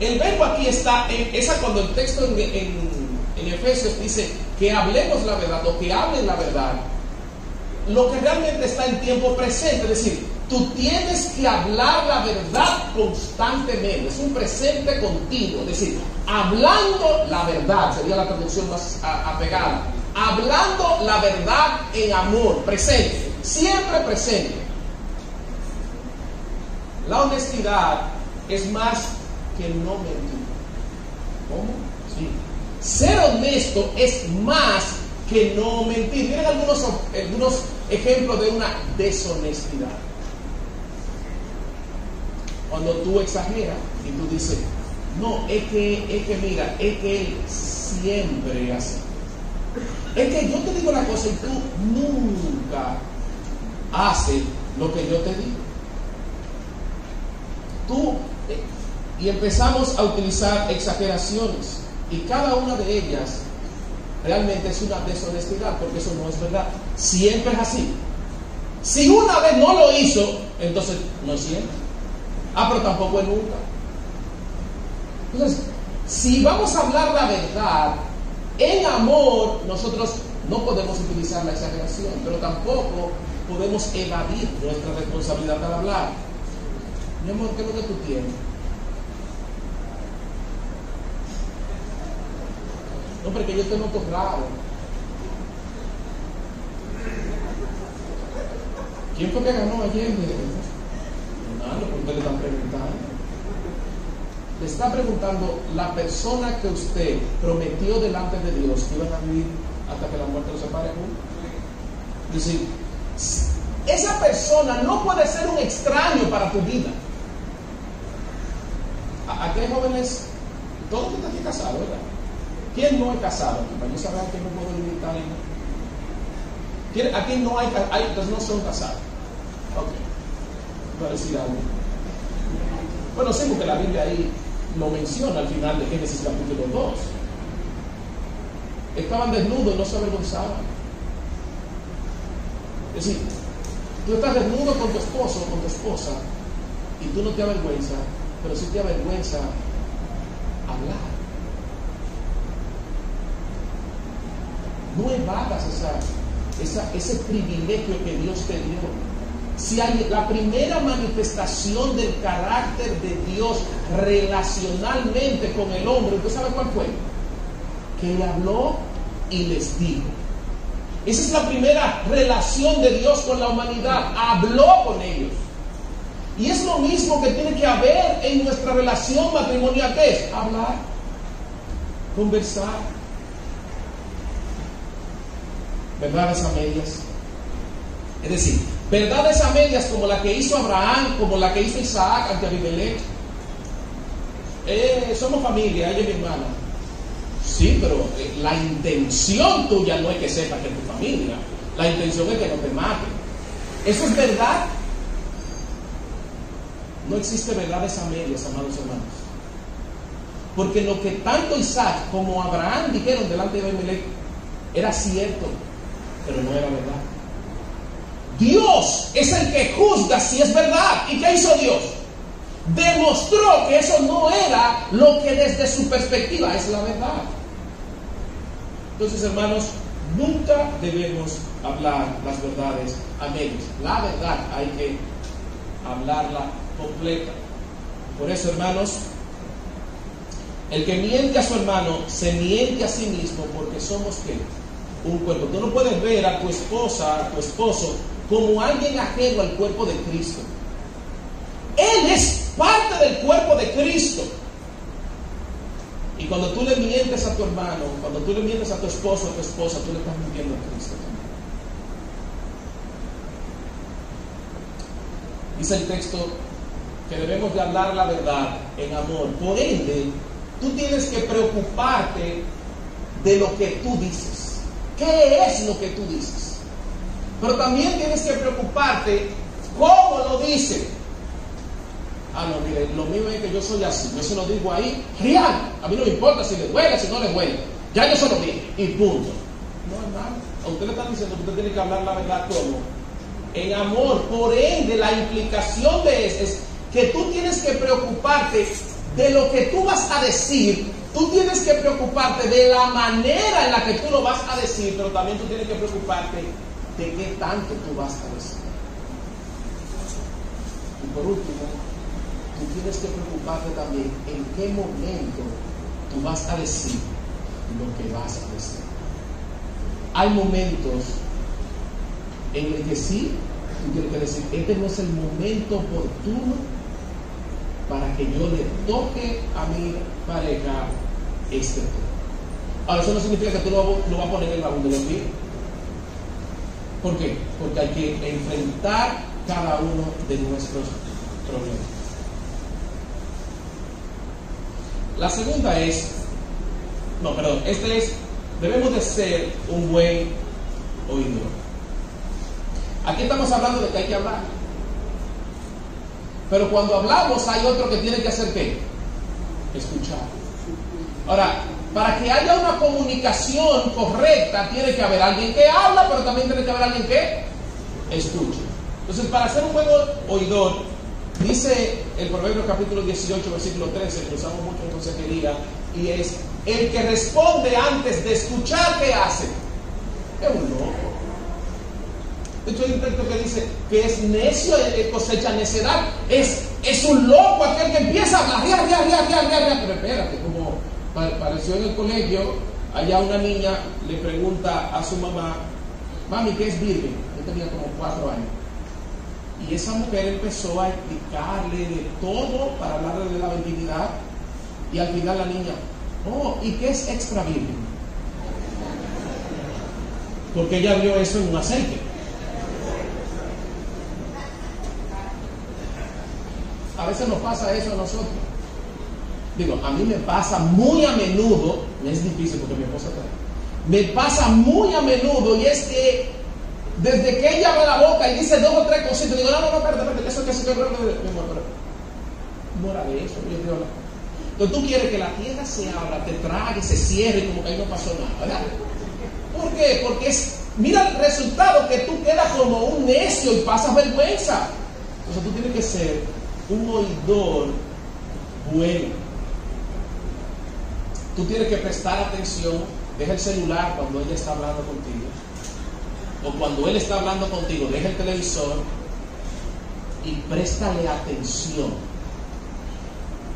Speaker 1: el verbo aquí está, en, esa cuando el texto en, en Efesios dice que hablemos la verdad o que hablen la verdad, lo que realmente está en tiempo presente, es decir, tú tienes que hablar la verdad constantemente, es un presente continuo, es decir, hablando la verdad, sería la traducción más apegada, hablando la verdad en amor, presente, siempre presente. La honestidad es más que no mentir. ¿Cómo? Sí. Ser honesto es más que no mentir. Miren algunos, algunos ejemplos de una deshonestidad. Cuando tú exageras y tú dices, no, es que, es que mira, es que él siempre hace es que yo te digo la cosa y tú nunca haces lo que yo te digo. Tú, y empezamos a utilizar exageraciones, y cada una de ellas realmente es una deshonestidad, porque eso no es verdad. Siempre es así. Si una vez no lo hizo, entonces no es siempre. Ah, pero tampoco es nunca. Entonces, si vamos a hablar la verdad, en amor, nosotros no podemos utilizar la exageración, pero tampoco podemos evadir nuestra responsabilidad al hablar. Mi amor, ¿qué es lo que tú tienes? No, porque yo te noto raro. ¿Quién fue que ganó ayer? No, porque le están preguntando le está preguntando la persona que usted prometió delante de Dios que iban a vivir hasta que la muerte los separe. Es decir, esa persona no puede ser un extraño para tu vida. Aquí hay jóvenes, todos están aquí casados, ¿verdad? ¿Quién no es casado? Para yo saber que no puedo limitar. Aquí no hay, hay pues no son casados. Ok. Para decir algo. Bueno, sí, porque la Biblia ahí lo menciona al final de Génesis capítulo 2. Estaban desnudos y no se avergonzaban. Es decir, tú estás desnudo con tu esposo o con tu esposa y tú no te avergüenza, pero sí te avergüenza hablar. No evadas esa, ese privilegio que Dios te dio. Si hay la primera manifestación del carácter de Dios relacionalmente con el hombre, ¿usted sabe cuál fue? Que le habló y les dijo. Esa es la primera relación de Dios con la humanidad. Habló con ellos. Y es lo mismo que tiene que haber en nuestra relación matrimonial, ¿qué es? Hablar, conversar, verdades a medias. Es decir, verdades a medias como la que hizo Abraham, como la que hizo Isaac ante Abimelech. Eh, somos familia, ella es mi hermana. Sí, pero eh, la intención tuya no es que sepa que es tu familia. La intención es que no te mate. ¿Eso es verdad? No existe verdades a medias, amados hermanos. Porque lo que tanto Isaac como Abraham dijeron delante de Abimelech era cierto pero no era verdad. Dios es el que juzga si es verdad. ¿Y qué hizo Dios? Demostró que eso no era lo que desde su perspectiva es la verdad. Entonces, hermanos, nunca debemos hablar las verdades a medios. La verdad hay que hablarla completa. Por eso, hermanos, el que miente a su hermano se miente a sí mismo porque somos que un cuerpo. Tú no puedes ver a tu esposa, a tu esposo, como alguien ajeno al cuerpo de Cristo. Él es parte del cuerpo de Cristo. Y cuando tú le mientes a tu hermano, cuando tú le mientes a tu esposo, a tu esposa, tú le estás mintiendo a Cristo Dice el texto que debemos de hablar la verdad en amor. Por ende, tú tienes que preocuparte de lo que tú dices. ¿Qué es lo que tú dices? Pero también tienes que preocuparte cómo lo dice. Ah, no, mire, lo mío es que yo soy así. Yo se lo digo ahí, real. A mí no me importa si le duele, si no le duele. Ya yo se lo dije y punto. No, hermano. A usted le están diciendo que usted tiene que hablar la verdad como en amor. Por ende, la implicación de eso es que tú tienes que preocuparte de lo que tú vas a decir Tú tienes que preocuparte de la manera en la que tú lo vas a decir, pero también tú tienes que preocuparte de qué tanto tú vas a decir. Y por último, tú tienes que preocuparte también en qué momento tú vas a decir lo que vas a decir. Hay momentos en el que sí, tú tienes que decir, este no es el momento oportuno para que yo le toque a mi pareja este Ahora, eso no significa que tú lo, vas a poner en el baúl de ¿Por qué? Porque hay que enfrentar cada uno de nuestros problemas. La segunda es, no, perdón, este es, debemos de ser un buen oidor. Aquí estamos hablando de que hay que hablar. Pero cuando hablamos hay otro que tiene que hacer qué? Escuchar. Ahora, para que haya una comunicación correcta, tiene que haber alguien que habla, pero también tiene que haber alguien que escucha. Entonces, para ser un buen oidor, dice el Proverbio capítulo 18, versículo 13, que usamos mucho en consejería, y es, el que responde antes de escuchar, ¿qué hace? Es un loco. De hecho, hay un texto que dice que es necio, cosecha necedad. Es, es un loco aquel que empieza a hablar, pero espérate, como Pareció en el colegio, allá una niña le pregunta a su mamá, mami, ¿qué es virgen? Yo tenía como cuatro años. Y esa mujer empezó a explicarle de todo para hablarle de la virginidad. Y al final la niña, oh, ¿y qué es extra virgen? Porque ella vio eso en un aceite. A veces nos pasa eso a nosotros digo, a mí me pasa muy a menudo, es difícil porque mi esposa trae, me pasa muy a menudo y es que desde que ella abre la boca y dice dos o tres cositas, digo, no, no, no, espérate, espérate, eso es que mi amor, pero no era de eso, yo digo, Entonces tú quieres que la tierra se abra, te trague, se cierre, como que ahí no pasó nada, ¿verdad? ¿Por qué? Porque es, mira el resultado que tú quedas como un necio y pasas vergüenza. Entonces tú tienes que ser un oidor bueno. Tú tienes que prestar atención, deja el celular cuando ella está hablando contigo. O cuando él está hablando contigo, deja el televisor y préstale atención.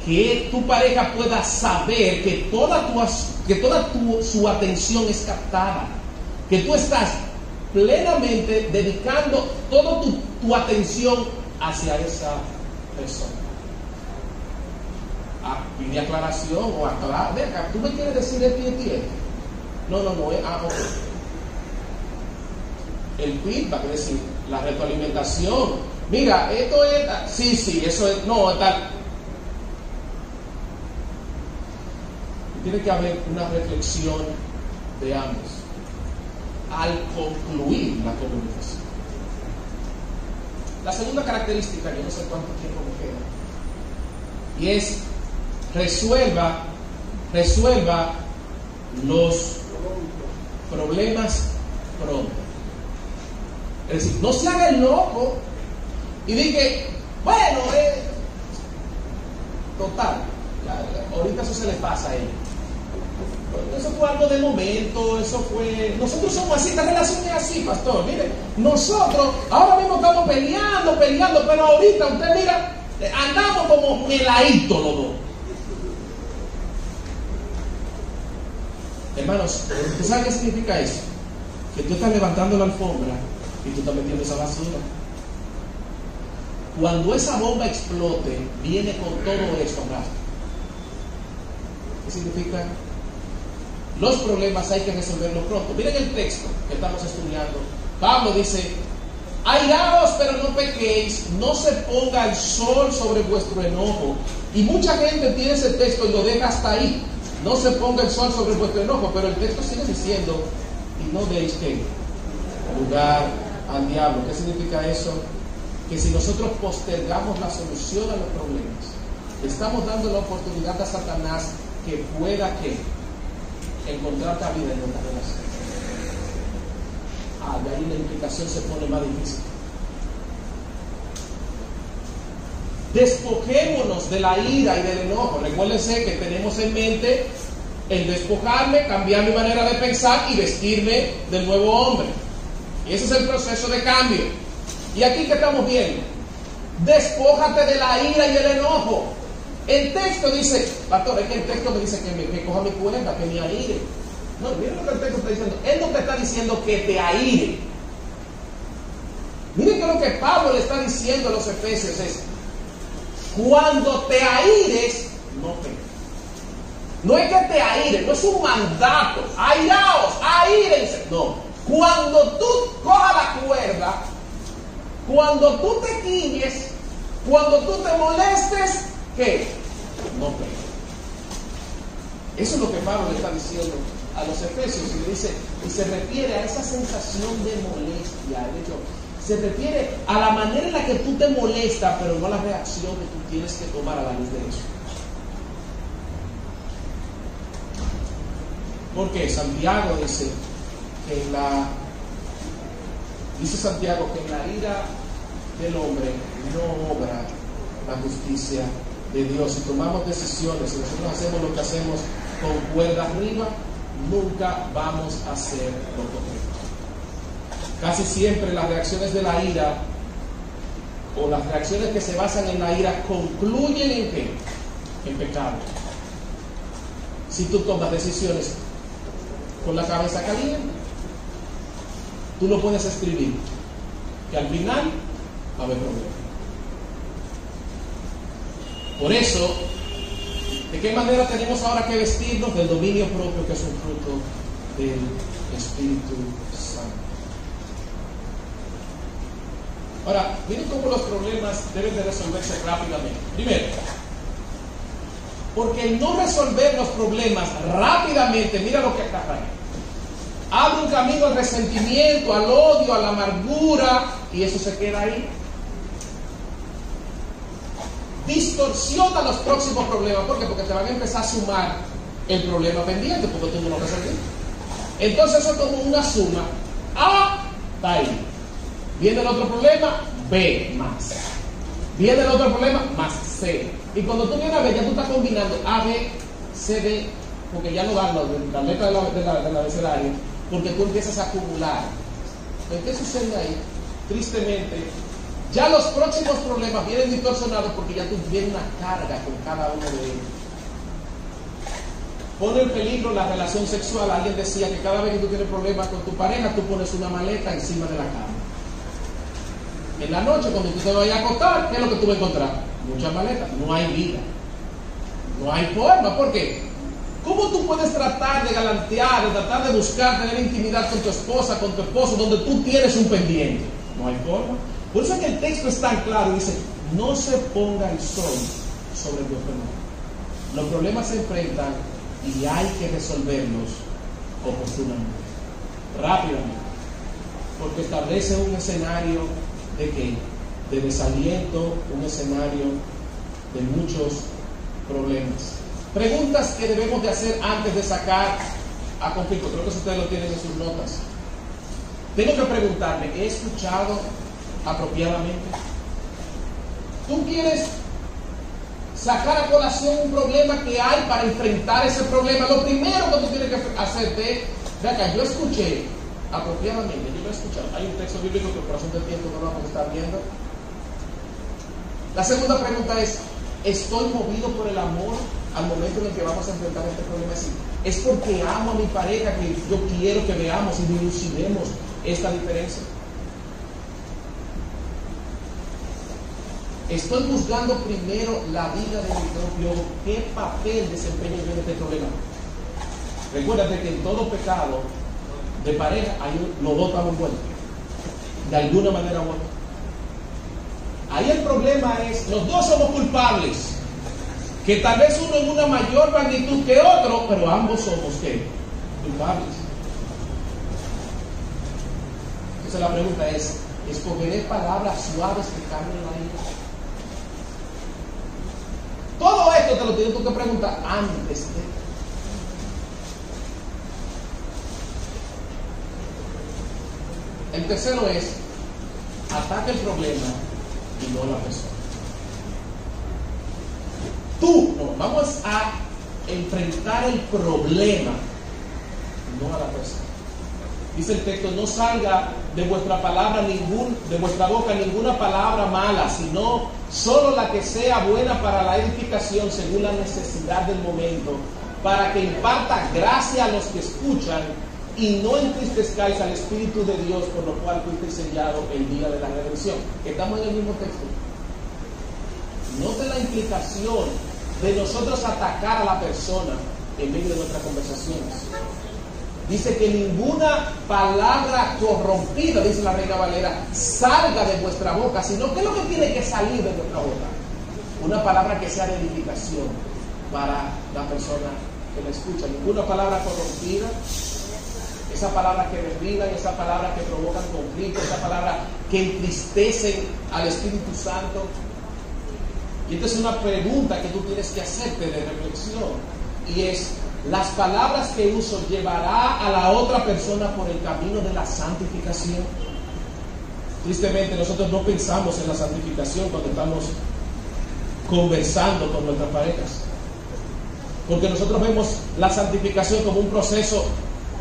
Speaker 1: Que tu pareja pueda saber que toda, tu, que toda tu, su atención es captada. Que tú estás plenamente dedicando toda tu, tu atención hacia esa persona. A, pide aclaración o aclarar. Tú me quieres decir esto y No, no, no, es ah, El feedback, es decir, la retroalimentación. Mira, esto es. Sí, sí, eso es. No, tal. Tiene que haber una reflexión de ambos al concluir la comunicación. La segunda característica, yo no sé cuánto tiempo me queda, y es resuelva, resuelva los problemas pronto. Es decir, no se haga el loco y dije, bueno, eh, total, ahorita eso se le pasa a él. Eso fue algo de momento, eso fue... Nosotros somos así, esta relación es así, pastor. Mire, nosotros ahora mismo estamos peleando, peleando, pero ahorita usted mira, andamos como meladito los dos. Hermanos, ¿usted sabe qué significa eso? Que tú estás levantando la alfombra y tú estás metiendo esa basura. Cuando esa bomba explote, viene con todo esto ¿Qué significa? Los problemas hay que resolverlos pronto. Miren el texto que estamos estudiando. Pablo dice, airaos pero no pequéis, no se ponga el sol sobre vuestro enojo. Y mucha gente tiene ese texto y lo deja hasta ahí. No se ponga el sol sobre vuestro enojo, pero el texto sigue diciendo, y no deis que lugar al diablo. ¿Qué significa eso? Que si nosotros postergamos la solución a los problemas, estamos dando la oportunidad a Satanás que pueda que encontrar cabida en nuestra relación. Ah, de ahí la implicación se pone más difícil. Despojémonos de la ira y del enojo. Recuérdense que tenemos en mente el despojarme, cambiar mi manera de pensar y vestirme del nuevo hombre. Y ese es el proceso de cambio. Y aquí que estamos viendo, despójate de la ira y del enojo. El texto dice, pastor, es que el texto me dice que me, coja mi cuenta, que me aire. No, miren lo que el texto está diciendo. Él no te está diciendo que te aire. Miren que lo que Pablo le está diciendo a los efesios es, cuando te aires, no peques. No es que te aires, no es un mandato. Airaos, aírense. No. Cuando tú cojas la cuerda, cuando tú te quiñes, cuando tú te molestes, ¿qué? no Eso es lo que Pablo le está diciendo a los efesios y le dice, y se refiere a esa sensación de molestia, de hecho, se refiere a la manera en la que tú te molestas, pero no a la reacción que tú tienes que tomar a la luz de eso. Porque Santiago dice que en la dice Santiago que en la ira del hombre no obra la justicia de Dios, si tomamos decisiones, si nosotros hacemos lo que hacemos con cuerda arriba, nunca vamos a hacer lo correcto. Casi siempre las reacciones de la ira o las reacciones que se basan en la ira concluyen en qué? En pecado. Si tú tomas decisiones con la cabeza caliente, tú no puedes escribir que al final va a haber problemas. Por eso, ¿de qué manera tenemos ahora que vestirnos del dominio propio que es un fruto del Espíritu Santo? Ahora, miren cómo los problemas deben de resolverse rápidamente. Primero, porque el no resolver los problemas rápidamente, mira lo que acá abre un camino al resentimiento, al odio, a la amargura, y eso se queda ahí distorsiona los próximos problemas. ¿Por qué? Porque te van a empezar a sumar el problema pendiente porque tú no lo resolviste. Entonces eso es como una suma. A está ahí. Viene el otro problema, B más. Viene el otro problema, más C. Y cuando tú vienes a ver, ya tú estás combinando A, B, C, D, porque ya no dan la letra de la, de la, de la porque tú empiezas a acumular. ¿qué sucede ahí? Tristemente, ya los próximos problemas vienen distorsionados porque ya tú tienes una carga con cada uno de ellos. Pone en peligro la relación sexual. Alguien decía que cada vez que tú tienes problemas con tu pareja, tú pones una maleta encima de la cama. En la noche, cuando tú te vayas a acostar, ¿qué es lo que tú vas a encontrar? Muchas maletas. No hay vida. No hay forma. ¿Por qué? ¿Cómo tú puedes tratar de galantear, de tratar de buscar, tener intimidad con tu esposa, con tu esposo, donde tú tienes un pendiente? No hay forma. Por eso es que el texto es tan claro. Dice, no se ponga el sol sobre tu enfermedad. Los problemas se enfrentan y hay que resolverlos oportunamente, rápidamente. Porque establece un escenario de qué? De desaliento, un escenario de muchos problemas. Preguntas que debemos de hacer antes de sacar a conflicto. Creo que ustedes lo tienen en sus notas. Tengo que preguntarme, ¿he escuchado apropiadamente? ¿Tú quieres sacar a colación un problema que hay para enfrentar ese problema? Lo primero que tú tienes que hacer es, ve acá, yo escuché apropiadamente, yo lo he escuchado. Hay un texto bíblico que por razón del tiempo no lo vamos a estar viendo. La segunda pregunta es, ¿estoy movido por el amor al momento en el que vamos a enfrentar este problema así? ¿Es porque amo a mi pareja que yo quiero que veamos y dilucidemos esta diferencia? Estoy buscando primero la vida de mi propio, qué papel desempeño yo en este problema. Recuérdate que en todo pecado de pareja hay los dos estamos envueltos, de alguna manera u otra. Ahí el problema es, los dos somos culpables, que tal vez uno en una mayor magnitud que otro, pero ambos somos culpables. Entonces la pregunta es, ¿escogeré palabras suaves que cambien la vida? Todo esto te lo tú que preguntar antes de. El tercero es, ataca el problema y no la persona. Tú, no, vamos a enfrentar el problema, no a la persona. Dice el texto, no salga de vuestra palabra ningún, de vuestra boca ninguna palabra mala, sino solo la que sea buena para la edificación según la necesidad del momento, para que imparta gracia a los que escuchan y no entristezcáis al Espíritu de Dios, por lo cual fuiste sellado el día de la redención. Estamos en el mismo texto. Note la implicación de nosotros atacar a la persona en medio de nuestras conversaciones. Dice que ninguna palabra corrompida, dice la Reina Valera, salga de vuestra boca, sino que es lo que tiene que salir de vuestra boca. Una palabra que sea de edificación para la persona que la escucha. Ninguna palabra corrompida, esa palabra que derriban, esa palabra que provocan conflicto, esa palabra que entristecen al Espíritu Santo. Y entonces una pregunta que tú tienes que hacerte de reflexión y es, las palabras que uso llevará a la otra persona por el camino de la santificación. Tristemente nosotros no pensamos en la santificación cuando estamos conversando con nuestras parejas. Porque nosotros vemos la santificación como un proceso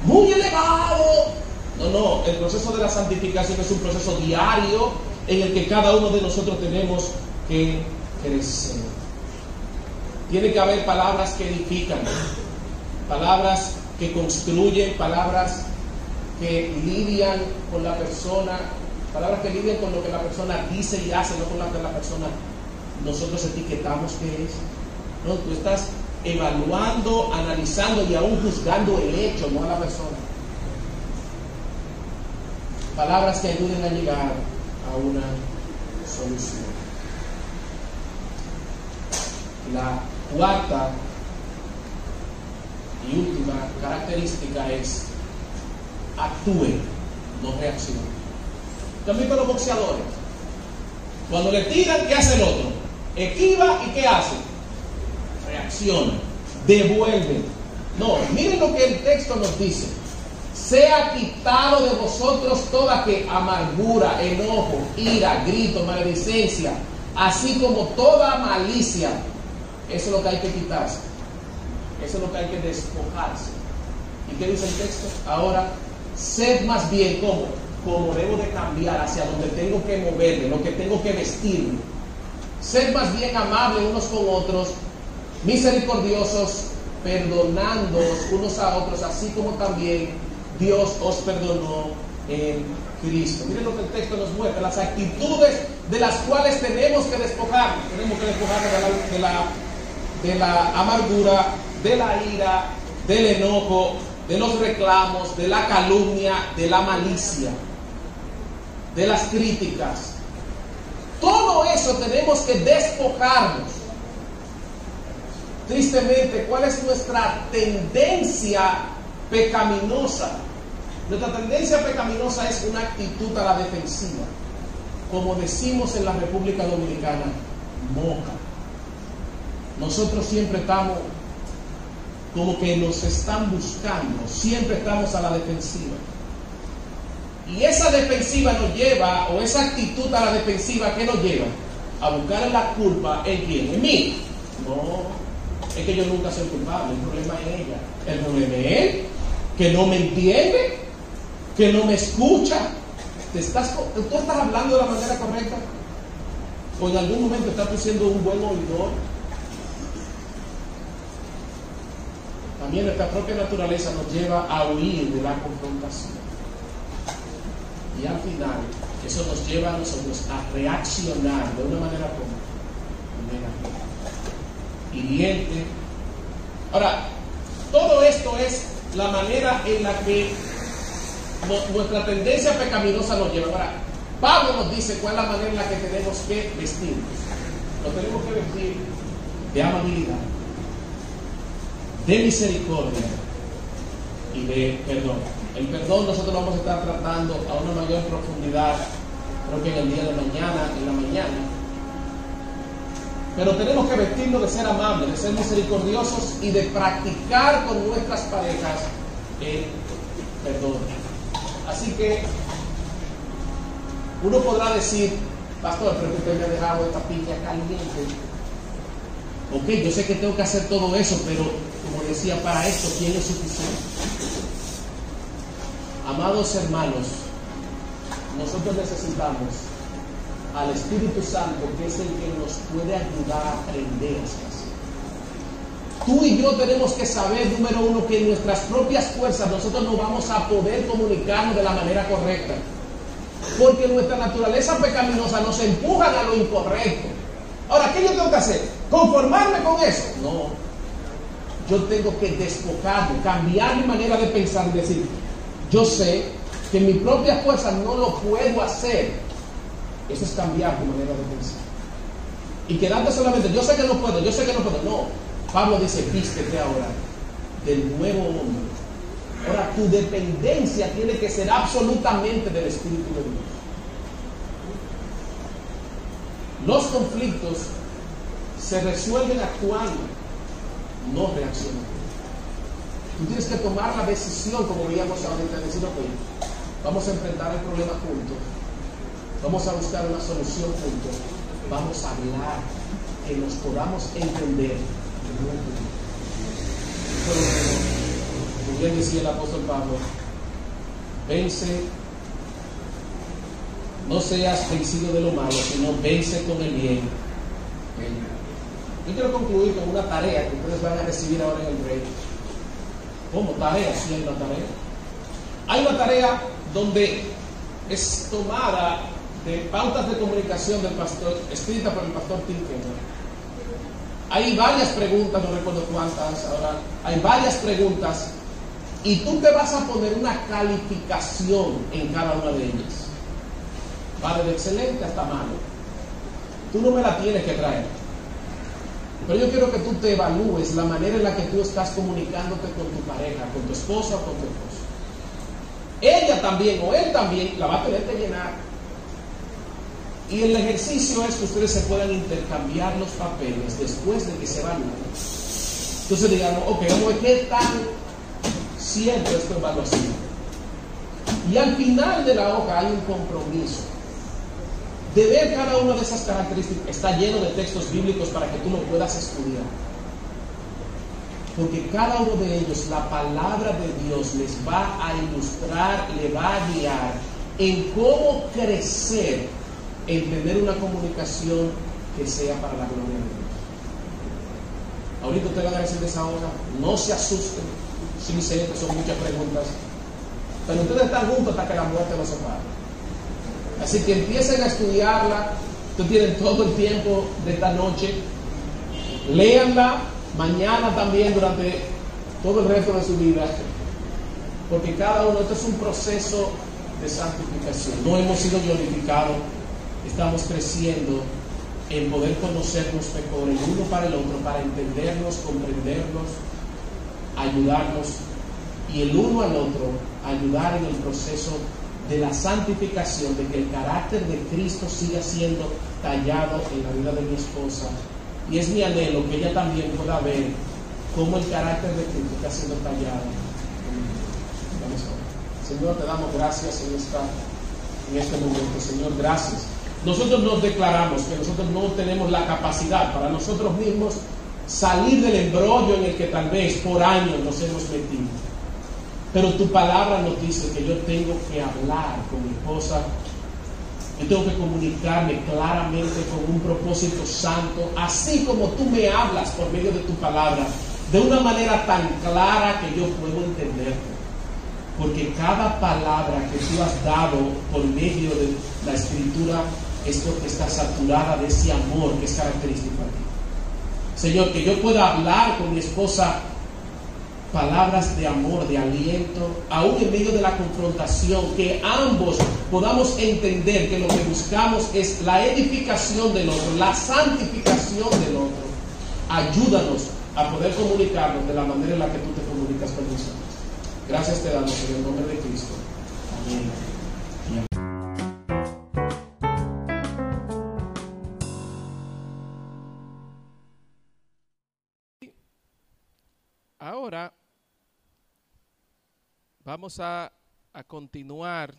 Speaker 1: muy elevado. No, no, el proceso de la santificación es un proceso diario en el que cada uno de nosotros tenemos que crecer. Tiene que haber palabras que edifican, palabras que construyen, palabras que lidian con la persona, palabras que lidian con lo que la persona dice y hace, no con lo que la persona nosotros etiquetamos que es. No, tú estás evaluando, analizando y aún juzgando el hecho, no a la persona. Palabras que ayuden a llegar a una solución. La cuarta y última característica es actúe, no reaccione. También con los boxeadores. Cuando le tiran, ¿qué hace el otro? Esquiva y ¿qué hace? Reacciona, devuelve. No, miren lo que el texto nos dice. sea quitado de vosotros toda que amargura, enojo, ira, grito, maledicencia, así como toda malicia. Eso es lo que hay que quitarse. Eso es lo que hay que despojarse. ¿Y qué dice el texto? Ahora, sed más bien como, como debo de cambiar, hacia donde tengo que moverme, lo que tengo que vestirme. Sed más bien amables unos con otros, misericordiosos, perdonándoos unos a otros, así como también Dios os perdonó en Cristo. Miren lo que el texto nos muestra, las actitudes de las cuales tenemos que despojarnos. Tenemos que despojarnos de la, de la amargura, de la ira, del enojo, de los reclamos, de la calumnia, de la malicia, de las críticas. Todo eso tenemos que despojarnos. Tristemente, ¿cuál es nuestra tendencia pecaminosa? Nuestra tendencia pecaminosa es una actitud a la defensiva. Como decimos en la República Dominicana, moja. Nosotros siempre estamos como que nos están buscando, siempre estamos a la defensiva. Y esa defensiva nos lleva, o esa actitud a la defensiva, ¿qué nos lleva? A buscar la culpa en quién, en mí. No, es que yo nunca soy culpable, el problema es ella. El problema es él, que no me entiende, que no me escucha. ¿Te estás, ¿Tú estás hablando de la manera correcta? ¿O en algún momento estás siendo un buen oidor? También nuestra propia naturaleza nos lleva a huir de la confrontación. Y al final, eso nos lleva a nosotros a reaccionar de una manera como hiriente. Ahora, todo esto es la manera en la que nuestra tendencia pecaminosa nos lleva. Ahora, Pablo nos dice cuál es la manera en la que tenemos que vestirnos. Nos tenemos que vestir de amabilidad, de misericordia y de perdón. El perdón nosotros lo vamos a estar tratando a una mayor profundidad, creo que en el día de mañana, en la mañana. Pero tenemos que vestirnos de ser amables, de ser misericordiosos y de practicar con nuestras parejas el perdón. Así que uno podrá decir, pastor, pero usted me ha dejado esta piña caliente. Ok, yo sé que tengo que hacer todo eso, pero como decía, para esto, ¿quién es suficiente? Amados hermanos, nosotros necesitamos al Espíritu Santo, que es el que nos puede ayudar a aprender Tú y yo tenemos que saber, número uno, que en nuestras propias fuerzas nosotros no vamos a poder comunicarnos de la manera correcta. Porque nuestra naturaleza pecaminosa nos empuja a lo incorrecto. Ahora, ¿qué yo tengo que hacer? ¿Conformarme con eso? No. Yo tengo que despojarme, cambiar mi manera de pensar y decir, yo sé que en mi propia fuerza no lo puedo hacer. Eso es cambiar mi manera de pensar. Y quedarte solamente, yo sé que no puedo, yo sé que no puedo. No, Pablo dice, vístete ahora del nuevo hombre. Ahora tu dependencia tiene que ser absolutamente del Espíritu de Dios. Los conflictos se resuelven actuando, no reaccionando. Tú tienes que tomar la decisión, como veíamos ahorita, de decir, ok, vamos a enfrentar el problema juntos, vamos a buscar una solución juntos, vamos a hablar, que nos podamos entender como bien decía el apóstol Pablo, vence, no seas vencido de lo malo, sino vence con el bien. Yo quiero concluir con una tarea que ustedes van a recibir ahora en el rey. ¿Cómo tarea? Sí, hay tarea. Hay una tarea donde es tomada de pautas de comunicación del pastor, escrita por el pastor Tim hay varias preguntas, no recuerdo cuántas ahora, hay varias preguntas y tú te vas a poner una calificación en cada una de ellas. Va de excelente hasta malo. Tú no me la tienes que traer. Pero yo quiero que tú te evalúes la manera en la que tú estás comunicándote con tu pareja, con tu esposa o con tu esposo. Ella también o él también la va a tener que llenar y el ejercicio es que ustedes se puedan intercambiar los papeles después de que se van. Entonces digamos, ok, vamos a ver qué tan cierto es tu evaluación.
Speaker 2: Y al final de la hoja hay un compromiso de ver cada una de esas características. Está lleno de textos bíblicos para que tú lo puedas estudiar. Porque cada uno de ellos, la palabra de Dios les va a ilustrar, le va a guiar en cómo crecer en tener una comunicación que sea para la gloria de Dios. Ahorita ustedes van a decir de esa hoja, no se asusten, sí sé que son muchas preguntas, pero ustedes están juntos hasta que la muerte los separe. Así que empiecen a estudiarla, ustedes tienen todo el tiempo de esta noche, léanla mañana también durante todo el resto de su vida, porque cada uno, esto es un proceso de santificación. No hemos sido glorificados, estamos creciendo en poder conocernos mejor el uno para el otro, para entendernos, comprendernos, ayudarnos y el uno al otro ayudar en el proceso de la santificación, de que el carácter de Cristo siga siendo tallado en la vida de mi esposa. Y es mi anhelo que ella también pueda ver cómo el carácter de Cristo está siendo tallado. Señor, te damos gracias en, esta, en este momento. Señor, gracias. Nosotros nos declaramos que nosotros no tenemos la capacidad para nosotros mismos salir del embrollo en el que tal vez por años nos hemos metido. Pero tu palabra nos dice que yo tengo que hablar con mi esposa, yo tengo que comunicarme claramente con un propósito santo, así como tú me hablas por medio de tu palabra, de una manera tan clara que yo puedo entenderte. Porque cada palabra que tú has dado por medio de la escritura es porque está saturada de ese amor que es característico de ti. Señor, que yo pueda hablar con mi esposa palabras de amor, de aliento, aún en medio de la confrontación, que ambos podamos entender que lo que buscamos es la edificación del otro, la santificación del otro. Ayúdanos a poder comunicarnos de la manera en la que tú te comunicas con nosotros. Gracias te damos en el nombre de Cristo.
Speaker 1: Ahora vamos a, a continuar.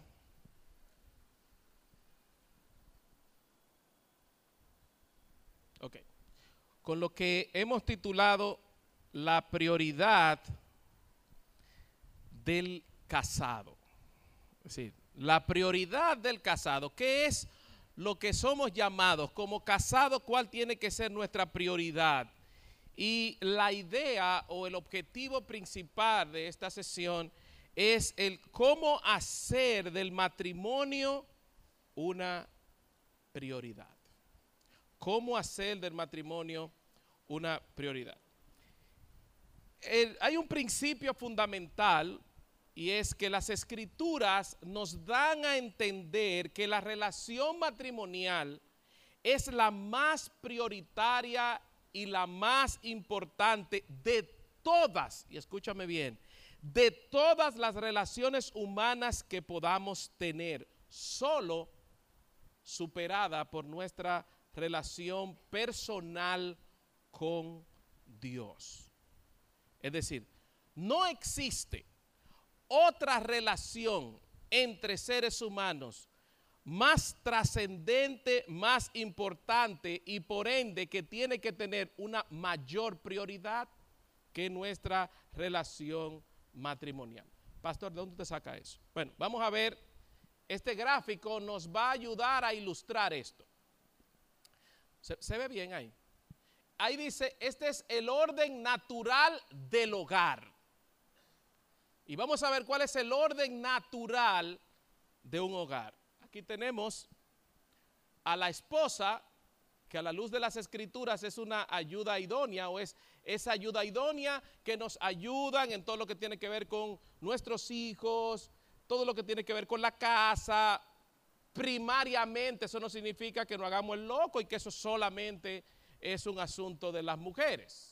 Speaker 1: Ok. Con lo que hemos titulado la prioridad del casado. Es decir, la prioridad del casado. ¿Qué es lo que somos llamados como casado? ¿Cuál tiene que ser nuestra prioridad? Y la idea o el objetivo principal de esta sesión es el cómo hacer del matrimonio una prioridad. Cómo hacer del matrimonio una prioridad. hay un principio fundamental y es que las escrituras nos dan a entender que la relación matrimonial es la más prioritaria y la más importante de todas, y escúchame bien, de todas las relaciones humanas que podamos tener, solo superada por nuestra relación personal con Dios. Es decir, no existe otra relación entre seres humanos más trascendente, más importante y por ende que tiene que tener una mayor prioridad que nuestra relación matrimonial. Pastor, ¿de dónde te saca eso? Bueno, vamos a ver, este gráfico nos va a ayudar a ilustrar esto. ¿Se, se ve bien ahí? Ahí dice, este es el orden natural del hogar. Y vamos a ver cuál es el orden natural de un hogar. Aquí tenemos a la esposa, que a la luz de las escrituras es una ayuda idónea o es esa ayuda idónea que nos ayudan en todo lo que tiene que ver con nuestros hijos, todo lo que tiene que ver con la casa. Primariamente eso no significa que no hagamos el loco y que eso solamente es un asunto de las mujeres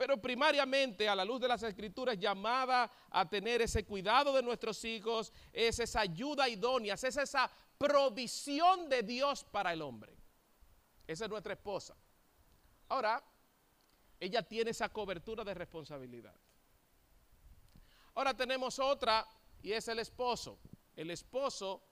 Speaker 1: pero primariamente a la luz de las escrituras llamada a tener ese cuidado de nuestros hijos, es esa ayuda idónea, es esa provisión de Dios para el hombre. Esa es nuestra esposa. Ahora, ella tiene esa cobertura de responsabilidad. Ahora tenemos otra y es el esposo. El esposo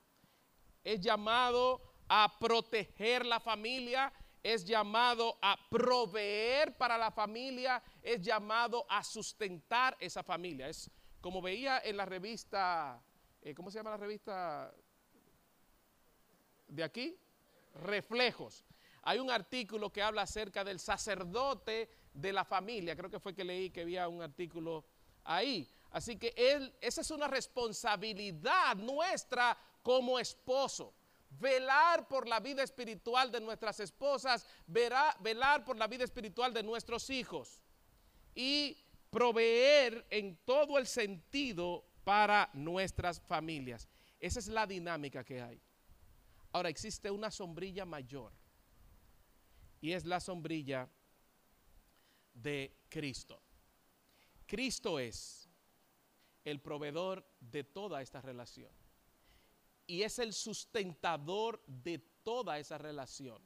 Speaker 1: es llamado a proteger la familia, es llamado a proveer para la familia, es llamado a sustentar esa familia. Es como veía en la revista, eh, ¿cómo se llama la revista de aquí? Reflejos. Hay un artículo que habla acerca del sacerdote de la familia. Creo que fue que leí que había un artículo ahí. Así que él, esa es una responsabilidad nuestra como esposo. Velar por la vida espiritual de nuestras esposas, velar por la vida espiritual de nuestros hijos y proveer en todo el sentido para nuestras familias. Esa es la dinámica que hay. Ahora existe una sombrilla mayor y es la sombrilla de Cristo. Cristo es el proveedor de toda esta relación y es el sustentador de toda esa relación.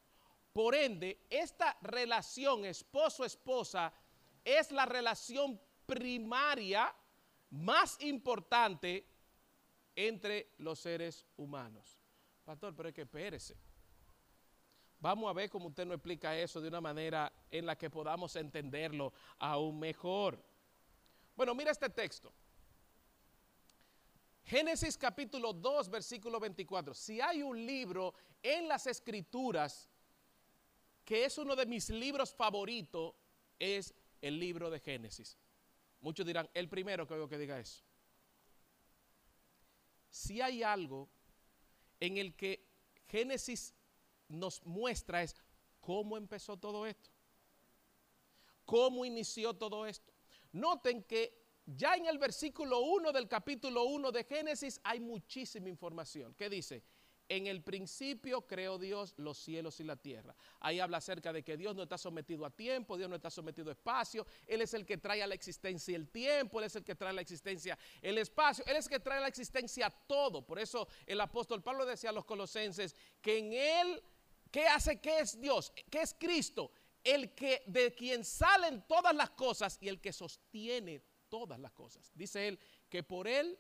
Speaker 1: Por ende, esta relación esposo-esposa es la relación primaria más importante entre los seres humanos. Pastor, pero es que espérese. Vamos a ver cómo usted nos explica eso de una manera en la que podamos entenderlo aún mejor. Bueno, mira este texto. Génesis capítulo 2, versículo 24. Si hay un libro en las escrituras que es uno de mis libros favoritos, es el libro de Génesis. Muchos dirán, el primero que oigo que diga eso. Si hay algo en el que Génesis nos muestra es cómo empezó todo esto. Cómo inició todo esto. Noten que ya en el versículo 1 del capítulo 1 de Génesis hay muchísima información. ¿Qué dice? En el principio creó Dios los cielos y la tierra. Ahí habla acerca de que Dios no está sometido a tiempo, Dios no está sometido a espacio. Él es el que trae a la existencia el tiempo, Él es el que trae a la existencia el espacio, Él es el que trae a la existencia todo. Por eso el apóstol Pablo decía a los colosenses que en Él, ¿qué hace? ¿Qué es Dios? ¿Qué es Cristo? El que de quien salen todas las cosas y el que sostiene todas las cosas. Dice Él que por Él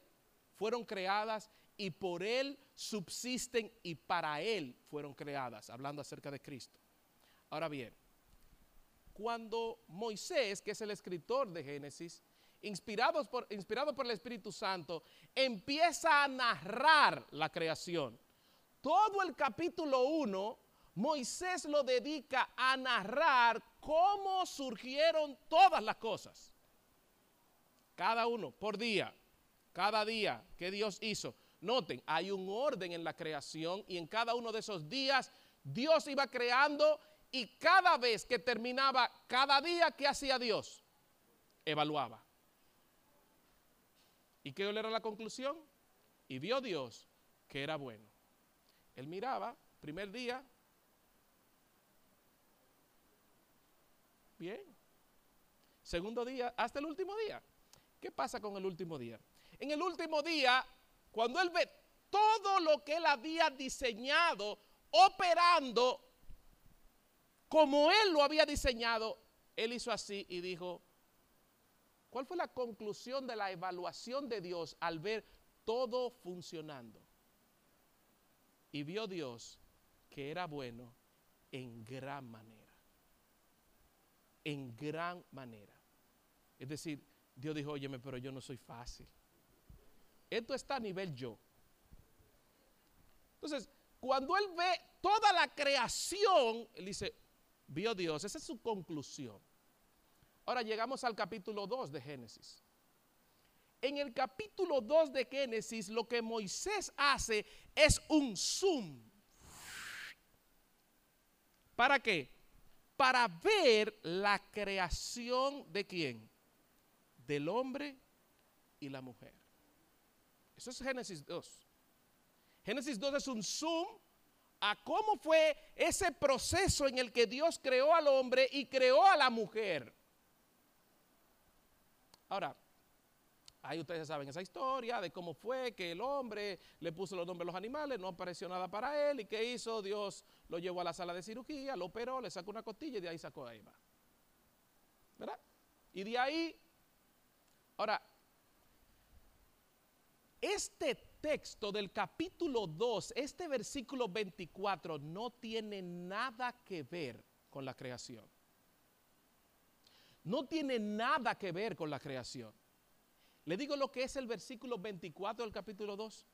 Speaker 1: fueron creadas y por Él subsisten y para Él fueron creadas, hablando acerca de Cristo. Ahora bien, cuando Moisés, que es el escritor de Génesis, inspirado por, inspirado por el Espíritu Santo, empieza a narrar la creación, todo el capítulo 1, Moisés lo dedica a narrar cómo surgieron todas las cosas. Cada uno, por día, cada día que Dios hizo. Noten, hay un orden en la creación y en cada uno de esos días Dios iba creando y cada vez que terminaba cada día, ¿qué hacía Dios? Evaluaba. ¿Y qué era la conclusión? Y vio Dios que era bueno. Él miraba, primer día, bien. Segundo día, hasta el último día. ¿Qué pasa con el último día? En el último día, cuando él ve todo lo que él había diseñado operando como él lo había diseñado, él hizo así y dijo, ¿cuál fue la conclusión de la evaluación de Dios al ver todo funcionando? Y vio Dios que era bueno en gran manera. En gran manera. Es decir, Dios dijo, óyeme, pero yo no soy fácil. Esto está a nivel yo. Entonces, cuando él ve toda la creación, él dice, vio Dios, esa es su conclusión. Ahora llegamos al capítulo 2 de Génesis. En el capítulo 2 de Génesis lo que Moisés hace es un zoom. ¿Para qué? Para ver la creación de quién? Del hombre y la mujer. Eso es Génesis 2. Génesis 2 es un zoom a cómo fue ese proceso en el que Dios creó al hombre y creó a la mujer. Ahora, ahí ustedes saben esa historia de cómo fue que el hombre le puso los nombres a los animales, no apareció nada para él y qué hizo, Dios lo llevó a la sala de cirugía, lo operó, le sacó una costilla y de ahí sacó a Eva. ¿Verdad? Y de ahí, ahora, este texto del capítulo 2, este versículo 24, no tiene nada que ver con la creación. No tiene nada que ver con la creación. Le digo lo que es el versículo 24 del capítulo 2.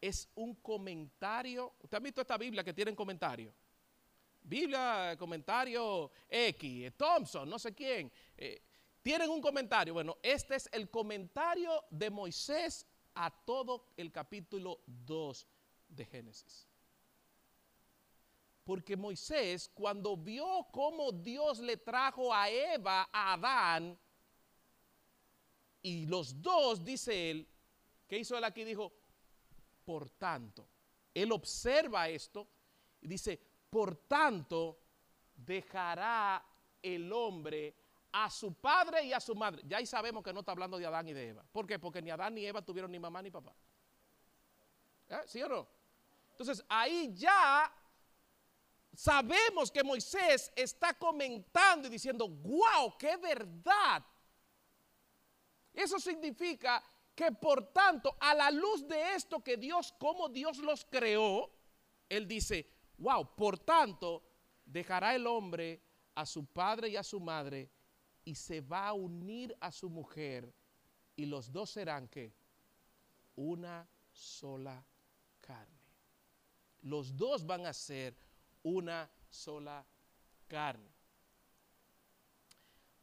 Speaker 1: Es un comentario. ¿Usted ha visto esta Biblia que tiene comentario? Biblia, comentario X, Thompson, no sé quién. Eh, tienen un comentario. Bueno, este es el comentario de Moisés a todo el capítulo 2 de Génesis. Porque Moisés, cuando vio cómo Dios le trajo a Eva, a Adán, y los dos, dice él, ¿qué hizo él aquí? Dijo, por tanto, él observa esto y dice, por tanto, dejará el hombre a su padre y a su madre. Ya ahí sabemos que no está hablando de Adán y de Eva. ¿Por qué? Porque ni Adán ni Eva tuvieron ni mamá ni papá. ¿Eh? ¿Sí o no? Entonces ahí ya sabemos que Moisés está comentando y diciendo, wow, qué verdad. Eso significa que por tanto, a la luz de esto que Dios, como Dios los creó, Él dice, wow, por tanto, dejará el hombre a su padre y a su madre y se va a unir a su mujer y los dos serán que una sola carne. Los dos van a ser una sola carne.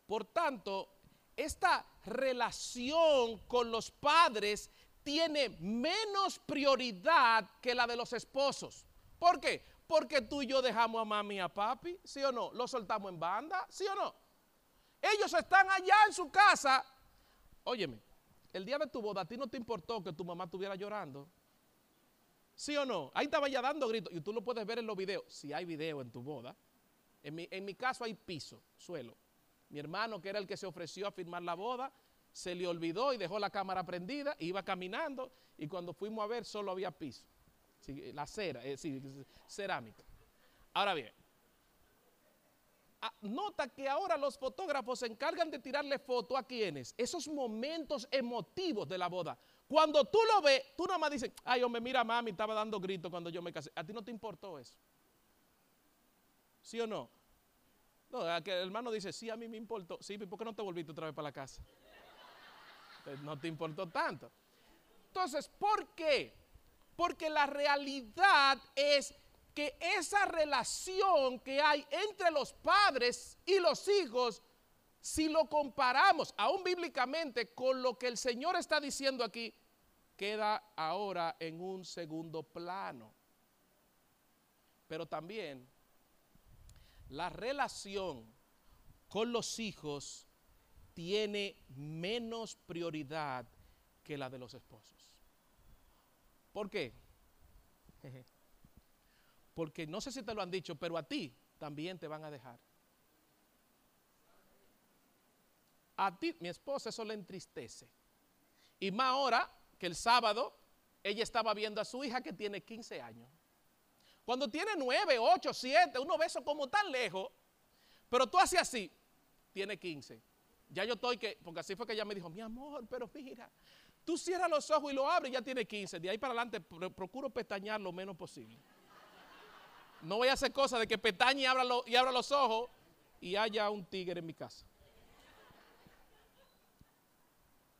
Speaker 1: Por tanto, esta relación con los padres tiene menos prioridad que la de los esposos. ¿Por qué? Porque tú y yo dejamos a mami y a papi, ¿sí o no? Lo soltamos en banda, ¿sí o no? Ellos están allá en su casa. Óyeme, el día de tu boda, a ti no te importó que tu mamá estuviera llorando. ¿Sí o no? Ahí estaba ya dando gritos. Y tú lo puedes ver en los videos. Si hay video en tu boda. En mi, en mi caso hay piso, suelo. Mi hermano, que era el que se ofreció a firmar la boda, se le olvidó y dejó la cámara prendida, iba caminando y cuando fuimos a ver solo había piso. la cera, es eh, cerámica. Ahora bien, nota que ahora los fotógrafos se encargan de tirarle foto a quienes, esos momentos emotivos de la boda. Cuando tú lo ves, tú nada más dices, ay hombre, mira mami, estaba dando gritos cuando yo me casé. A ti no te importó eso. ¿Sí o no? No, el hermano dice, sí, a mí me importó. Sí, ¿por qué no te volviste otra vez para la casa? No te importó tanto. Entonces, ¿por qué? Porque la realidad es que esa relación que hay entre los padres y los hijos, si lo comparamos aún bíblicamente con lo que el Señor está diciendo aquí, queda ahora en un segundo plano. Pero también la relación con los hijos tiene menos prioridad que la de los esposos. ¿Por qué? Porque no sé si te lo han dicho, pero a ti también te van a dejar. A ti, mi esposa, eso le entristece. Y más ahora que el sábado ella estaba viendo a su hija que tiene 15 años. Cuando tiene nueve, ocho, siete, uno ve eso como tan lejos, pero tú haces así, tiene 15. Ya yo estoy que, porque así fue que ella me dijo, mi amor, pero mira, tú cierras los ojos y lo abres ya tiene 15. De ahí para adelante procuro pestañear lo menos posible. No voy a hacer cosas de que pestañe y abra, y abra los ojos y haya un tigre en mi casa.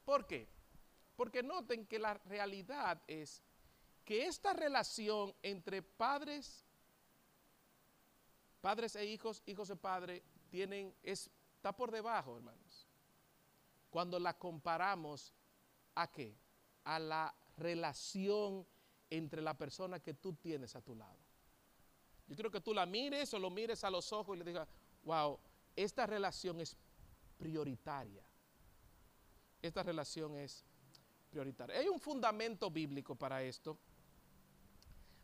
Speaker 1: ¿Por qué? Porque noten que la realidad es que esta relación entre padres, padres e hijos, hijos de padre, tienen, está por debajo, hermanos. Cuando la comparamos a qué? A la relación entre la persona que tú tienes a tu lado. Yo quiero que tú la mires o lo mires a los ojos y le digas, wow, esta relación es prioritaria. Esta relación es prioritaria. Hay un fundamento bíblico para esto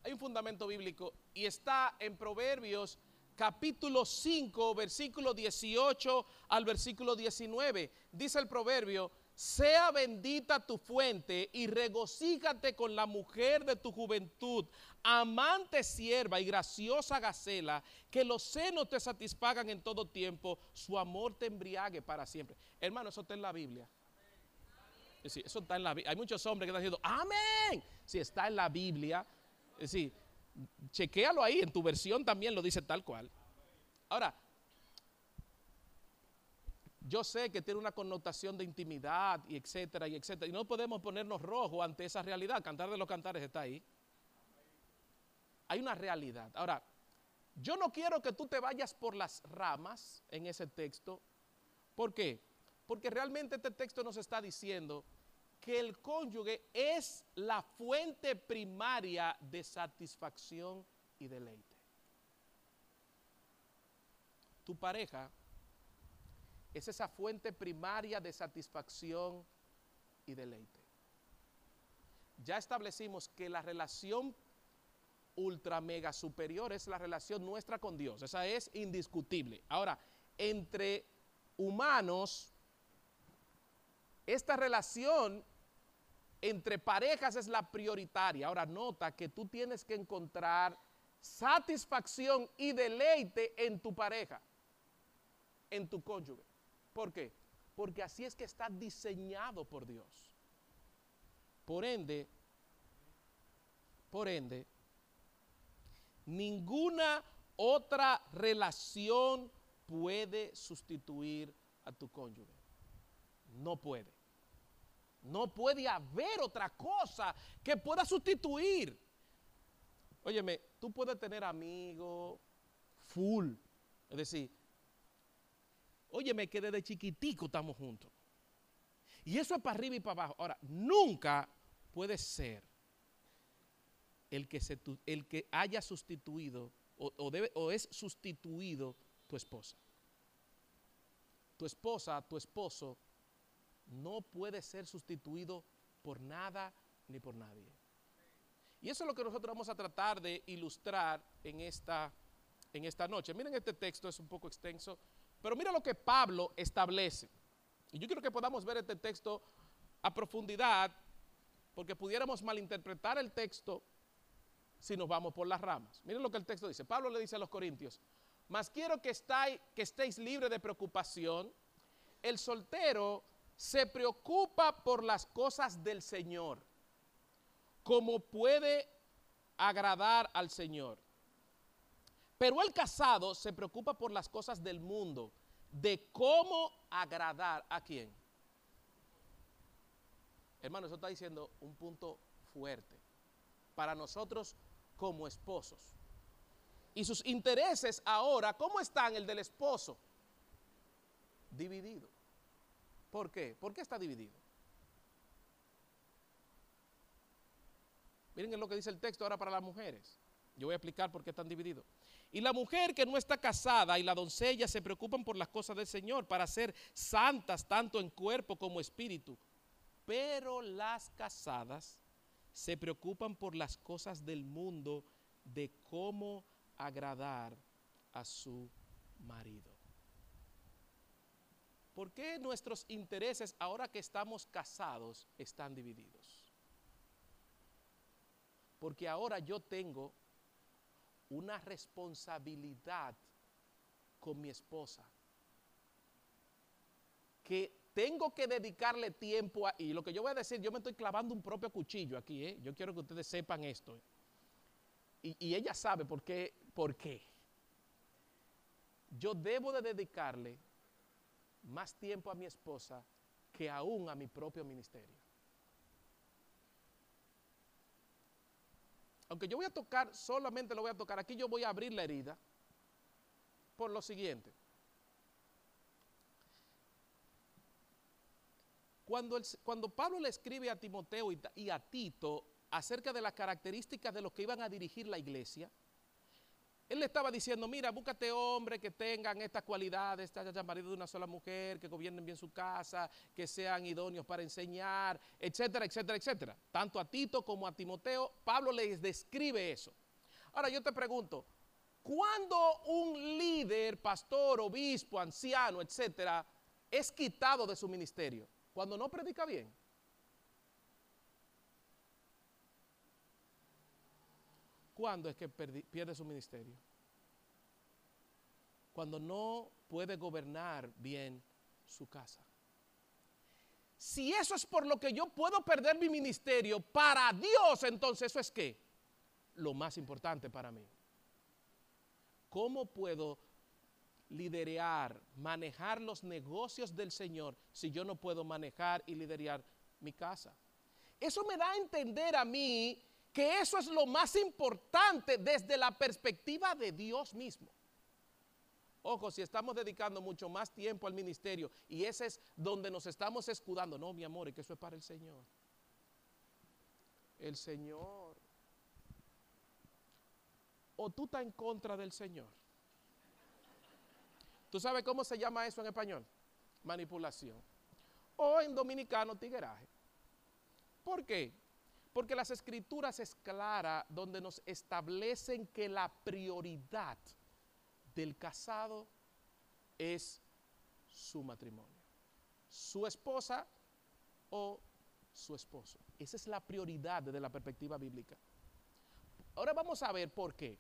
Speaker 1: hay un fundamento bíblico y está en Proverbios capítulo 5, versículo 18 al versículo 19. Dice el proverbio, sea bendita tu fuente y regocíjate con la mujer de tu juventud, amante sierva y graciosa gacela, que los senos te satisfagan en todo tiempo, su amor te embriague para siempre. Hermano, eso está en la Biblia. Eso está en la Biblia. Hay muchos hombres que están diciendo, amén. Si está en la Biblia. Decir, chequéalo ahí, en tu versión también lo dice tal cual. Ahora, yo sé que tiene una connotación de intimidad y etcétera y etcétera. Y no podemos ponernos rojos ante esa realidad. Cantar de los cantares está ahí. Hay una realidad. Ahora, yo no quiero que tú te vayas por las ramas en ese texto. ¿Por qué? Porque realmente este texto nos está diciendo que el cónyuge es la fuente primaria de satisfacción y deleite. Tu pareja es esa fuente primaria de satisfacción y deleite. Ya establecimos que la relación ultra mega superior es la relación nuestra con Dios. Esa es indiscutible. Ahora, entre humanos, esta relación entre parejas es la prioritaria. Ahora nota que tú tienes que encontrar satisfacción y deleite en tu pareja, en tu cónyuge. ¿Por qué? Porque así es que está diseñado por Dios. Por ende, por ende, ninguna otra relación puede sustituir a tu cónyuge. No puede. No puede haber otra cosa que pueda sustituir. Óyeme, tú puedes tener amigos full. Es decir, óyeme que desde chiquitico estamos juntos. Y eso es para arriba y para abajo. Ahora, nunca puede ser el que, se, el que haya sustituido o, o es sustituido tu esposa. Tu esposa, tu esposo no puede ser sustituido por nada ni por nadie. Y eso es lo que nosotros vamos a tratar de ilustrar en esta, en esta noche. Miren este texto, es un poco extenso, pero mira lo que Pablo establece. Y yo quiero que podamos ver este texto a profundidad, porque pudiéramos malinterpretar el texto si nos vamos por las ramas. Miren lo que el texto dice. Pablo le dice a los corintios, mas quiero que, que estéis libres de preocupación. El soltero se preocupa por las cosas del Señor, como puede agradar al Señor. Pero el casado se preocupa por las cosas del mundo, de cómo agradar a quién. Hermano, eso está diciendo un punto fuerte para nosotros como esposos. Y sus intereses ahora, ¿cómo están el del esposo? Dividido. ¿Por qué? ¿Por qué está dividido? Miren lo que dice el texto ahora para las mujeres. Yo voy a explicar por qué están divididos. Y la mujer que no está casada y la doncella se preocupan por las cosas del Señor para ser santas tanto en cuerpo como espíritu. Pero las casadas se preocupan por las cosas del mundo de cómo agradar a su marido. ¿Por qué nuestros intereses, ahora que estamos casados, están divididos? Porque ahora yo tengo una responsabilidad con mi esposa que tengo que dedicarle tiempo a... Y lo que yo voy a decir, yo me estoy clavando un propio cuchillo aquí, ¿eh? Yo quiero que ustedes sepan esto. Y, y ella sabe por qué, por qué. Yo debo de dedicarle más tiempo a mi esposa que aún a mi propio ministerio. Aunque yo voy a tocar, solamente lo voy a tocar, aquí yo voy a abrir la herida por lo siguiente. Cuando, cuando Pablo le escribe a Timoteo y, y a Tito acerca de las características de los que iban a dirigir la iglesia, él le estaba diciendo, mira, búscate hombres que tengan estas cualidades, ya marido de una sola mujer, que gobiernen bien su casa, que sean idóneos para enseñar, etcétera, etcétera, etcétera. Tanto a Tito como a Timoteo, Pablo les describe eso. Ahora yo te pregunto, ¿cuándo un líder, pastor, obispo, anciano, etcétera, es quitado de su ministerio? Cuando no predica bien. ¿Cuándo es que pierde su ministerio? Cuando no puede gobernar bien su casa. si eso es por lo que yo puedo perder mi ministerio, para Dios, entonces eso es qué? Lo más importante para mí. ¿Cómo puedo liderar, manejar los negocios del Señor si yo no puedo manejar y liderar mi casa? Eso me da a entender a mí que eso es lo más importante desde la perspectiva de Dios mismo. Ojo, si estamos dedicando mucho más tiempo al ministerio y ese es donde nos estamos escudando, no, mi amor, y que eso es para el Señor. El Señor. O tú estás en contra del Señor. ¿Tú sabes cómo se llama eso en español? Manipulación. O en dominicano, tigueraje. ¿Por qué? Porque las escrituras es clara donde nos establecen que la prioridad del casado es su matrimonio. Su esposa o su esposo. Esa es la prioridad desde la perspectiva bíblica. Ahora vamos a ver por qué.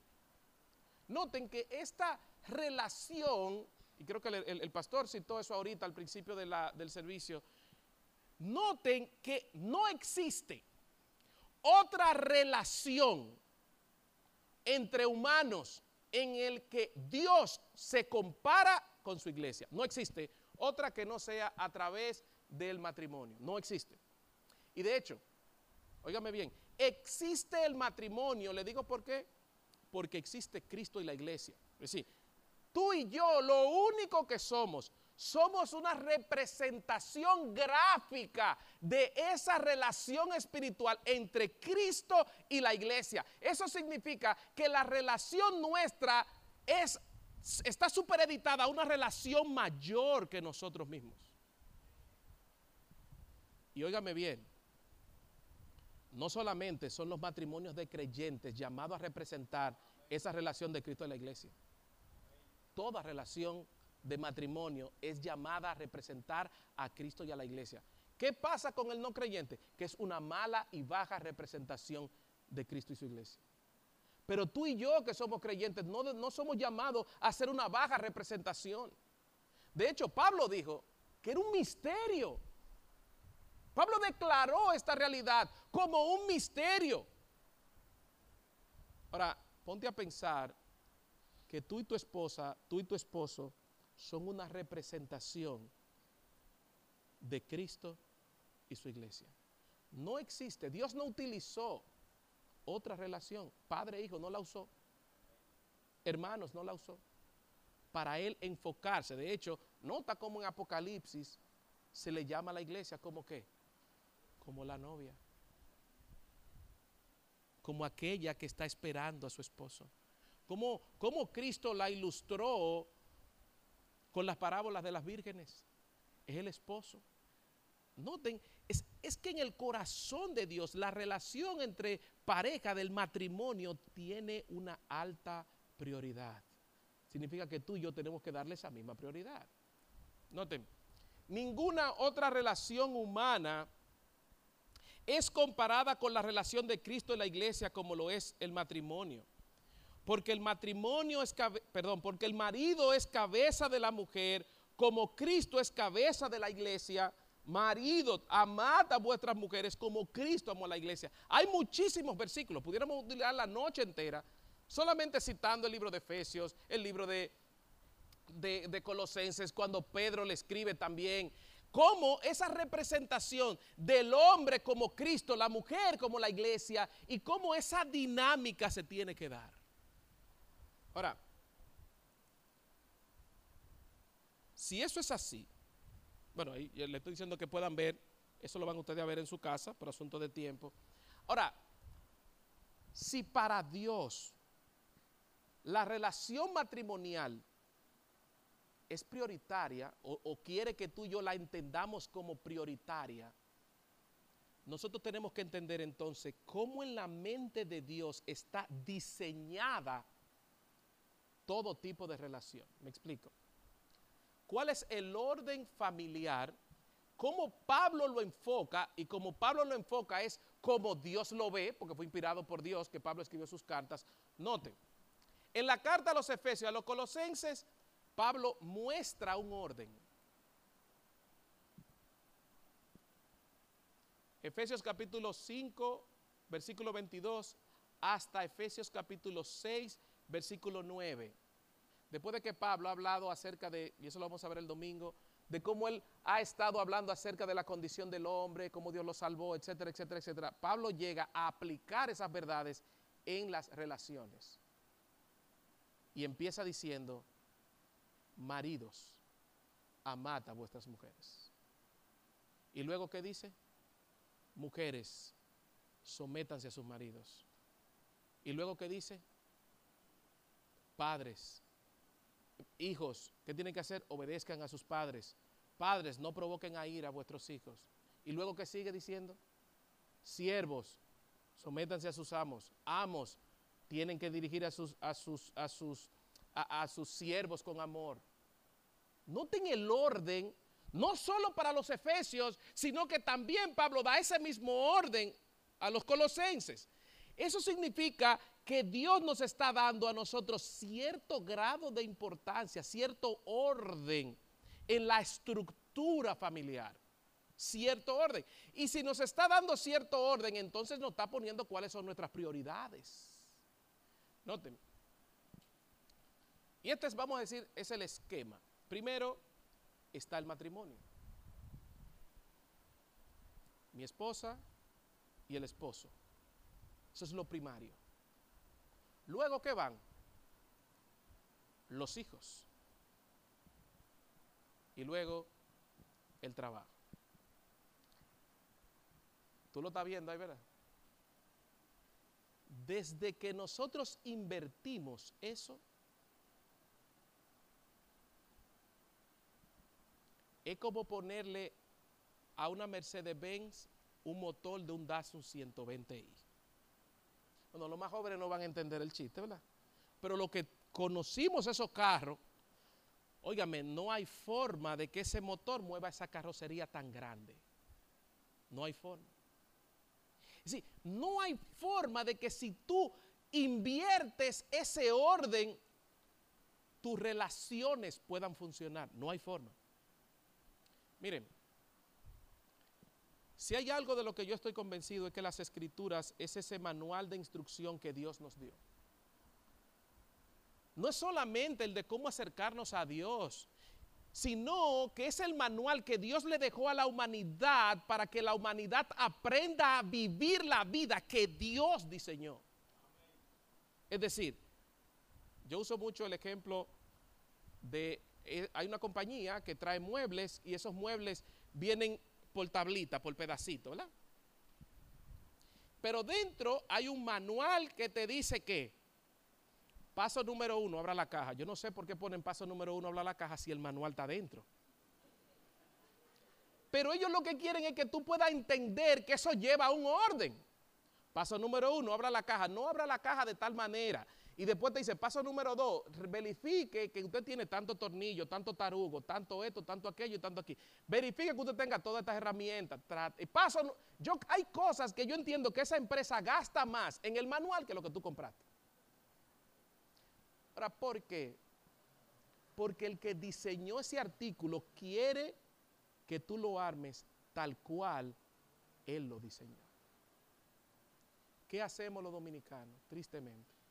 Speaker 1: Noten que esta relación, y creo que el, pastor citó eso ahorita al principio del servicio, noten que no existe otra relación entre humanos en el que Dios se compara con su iglesia. No existe otra que no sea a través del matrimonio. No existe. Y de hecho, óigame bien, existe el matrimonio, le digo por qué, porque existe Cristo y la iglesia. Es decir, tú y yo lo único que somos somos una representación gráfica de esa relación espiritual entre Cristo y la iglesia. Eso significa que la relación nuestra es, está supereditada a una relación mayor que nosotros mismos. Y óigame bien, no solamente son los matrimonios de creyentes llamados a representar esa relación de Cristo y la iglesia. Toda relación de matrimonio es llamada a representar a Cristo y a la iglesia. ¿Qué pasa con el no creyente? Que es una mala y baja representación de Cristo y su iglesia. Pero tú y yo que somos creyentes no, no somos llamados a hacer una baja representación. De hecho, Pablo dijo que era un misterio. Pablo declaró esta realidad como un misterio. Ahora, ponte a pensar que tú y tu esposa, tú y tu esposo, son una representación de Cristo y su iglesia. No existe, Dios no utilizó otra relación, padre e hijo no la usó, hermanos no la usó, para él enfocarse. De hecho, nota como en Apocalipsis se le llama a la iglesia como qué, como la novia, como aquella que está esperando a su esposo. Como, como Cristo la ilustró con las parábolas de las vírgenes. Es el esposo. Noten, es, es, que en el corazón de Dios la relación entre pareja del matrimonio tiene una alta prioridad. Significa que tú y yo tenemos que darle esa misma prioridad. Noten, ninguna otra relación humana es comparada con la relación de Cristo y la iglesia como lo es el matrimonio. Porque el matrimonio es, perdón, porque el marido es cabeza de la mujer, como Cristo es cabeza de la iglesia. Marido, amad a vuestras mujeres como Cristo amó a la iglesia. Hay muchísimos versículos, pudiéramos utilizar la noche entera, solamente citando el libro de Efesios, el libro de, de, de Colosenses, cuando Pedro le escribe también cómo esa representación del hombre como Cristo, la mujer como la iglesia, y cómo esa dinámica se tiene que dar. Ahora, si eso es así, bueno, ahí le estoy diciendo que puedan ver, eso lo van ustedes a ver en su casa por asunto de tiempo. Ahora, si para Dios la relación matrimonial es prioritaria o, o, quiere que tú y yo la entendamos como prioritaria, nosotros tenemos que entender entonces cómo en la mente de Dios está diseñada todo tipo de relación. ¿Me explico? ¿Cuál es el orden familiar? Cómo Pablo lo enfoca y como Pablo lo enfoca es como Dios lo ve, porque fue inspirado por Dios que Pablo escribió sus cartas. Noten, en la carta a los Efesios, a los Colosenses, Pablo muestra un orden. Efesios capítulo 5, versículo 22, hasta Efesios capítulo 6, versículo 9. Después de que Pablo ha hablado acerca de, y eso lo vamos a ver el domingo, de cómo él ha estado hablando acerca de la condición del hombre, cómo Dios lo salvó, etcétera, etcétera, etcétera. Pablo llega a aplicar esas verdades en las relaciones. Y empieza diciendo, maridos, amad a vuestras mujeres. Y luego, ¿qué dice? Mujeres, sométanse a sus maridos. Y luego, ¿qué dice? Padres, hijos, ¿qué tienen que hacer? Obedezcan a sus padres. Padres, no provoquen a ir a vuestros hijos. Y luego, ¿qué sigue diciendo? Siervos, sométanse a sus amos. Amos, tienen que dirigir a sus, a sus, a sus, a, a sus siervos con amor. Noten el orden, no solo para los efesios, sino que también Pablo da ese mismo orden a los colosenses. Eso significa que Dios nos está dando a nosotros cierto grado de importancia, cierto orden en la estructura familiar. Cierto orden. Y si nos está dando cierto orden, entonces nos está poniendo cuáles son nuestras prioridades. Noten. Y este es, vamos a decir, es el esquema. Primero está el matrimonio. Mi esposa y el esposo. Eso es lo primario. Luego, ¿qué van? Los hijos. Y luego, el trabajo. Tú lo estás viendo ahí, ¿verdad? Desde que nosotros invertimos eso, es como ponerle a una Mercedes-Benz un motor de un Datsun 120i. Bueno, los más jóvenes no van a entender el chiste, ¿verdad? Pero lo que conocimos esos carros, óigame, no hay forma de que ese motor mueva esa carrocería tan grande. No hay forma. Es no hay forma de que si tú inviertes ese orden, tus relaciones puedan funcionar. No hay forma. Miren, si hay algo de lo que yo estoy convencido es que las escrituras es ese manual de instrucción que Dios nos dio. No es solamente el de cómo acercarnos a Dios, sino que es el manual que Dios le dejó a la humanidad para que la humanidad aprenda a vivir la vida que Dios diseñó. Es decir, yo uso mucho el ejemplo de, eh, hay una compañía que trae muebles y esos muebles vienen por tablita, por pedacito, ¿verdad? Pero dentro hay un manual que te dice que paso número uno, abra la caja. Yo no sé por qué ponen paso número uno, abra la caja si el manual está dentro. Pero ellos lo que quieren es que tú puedas entender que eso lleva a un orden. Paso número uno, abra la caja. No abra la caja de tal manera y después te dice, paso número dos, verifique que usted tiene tanto tornillo, tanto tarugo, tanto esto, tanto aquello y tanto aquí. Verifique que usted tenga todas estas herramientas. Y paso, yo, hay cosas que yo entiendo que esa empresa gasta más en el manual que lo que tú compraste. Ahora, ¿por qué? Porque el que diseñó ese artículo quiere que tú lo armes tal cual él lo diseñó. ¿Qué hacemos los dominicanos? Tristemente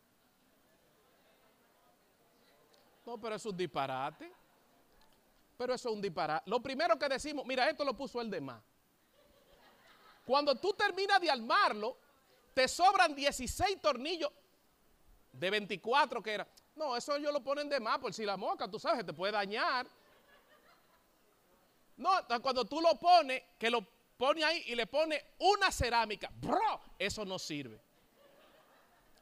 Speaker 1: No, pero es un disparate. Pero eso es un disparate. Lo primero que decimos, mira, esto lo puso el de más. Cuando tú terminas de armarlo, te sobran 16 tornillos de 24 que era. No, eso ellos lo ponen de más por si la moca, tú sabes, te puede dañar. No, cuando tú lo pones, que lo pone ahí y le pone una cerámica, bro, eso no sirve.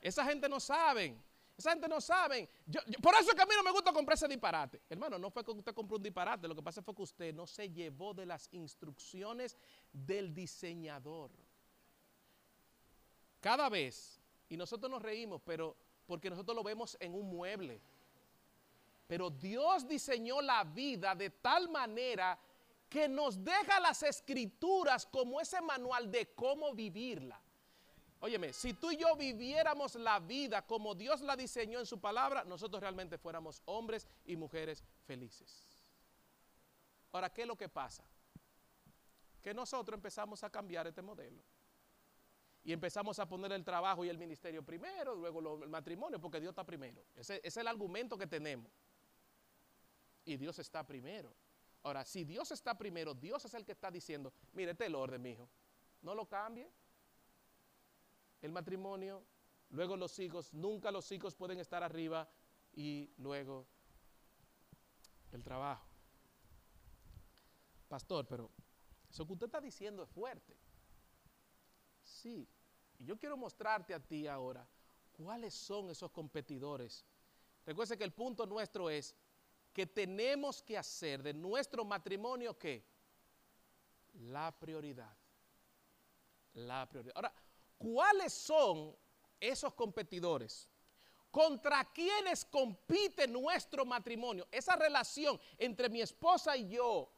Speaker 1: Esa gente no sabe. Esa gente no sabe. por eso es que a mí no me gusta comprar ese disparate. Hermano, no fue que usted compró un disparate. Lo que pasa fue que usted no se llevó de las instrucciones del diseñador. Cada vez, y nosotros nos reímos, pero porque nosotros lo vemos en un mueble. Pero Dios diseñó la vida de tal manera que nos deja las escrituras como ese manual de cómo vivirla. Óyeme, si tú y yo viviéramos la vida como Dios la diseñó en su palabra, nosotros realmente fuéramos hombres y mujeres felices. Ahora, ¿qué es lo que pasa? que nosotros empezamos a cambiar este modelo. Y empezamos a poner el trabajo y el ministerio primero, luego el matrimonio, porque Dios está primero. Ese, ese es el argumento que tenemos. Y Dios está primero. Ahora, si Dios está primero, Dios es el que está diciendo, mire, este es el orden, mijo. No lo cambie. El matrimonio, luego los hijos, nunca los hijos pueden estar arriba y luego el trabajo. Pastor, pero eso que usted está diciendo es fuerte. Sí, y yo quiero mostrarte a ti ahora cuáles son esos competidores. Recuerde que el punto nuestro es que tenemos que hacer de nuestro matrimonio qué? La prioridad. La prioridad. Ahora, ¿cuáles son esos competidores? ¿Contra quiénes compite nuestro matrimonio? Esa relación entre mi esposa y yo.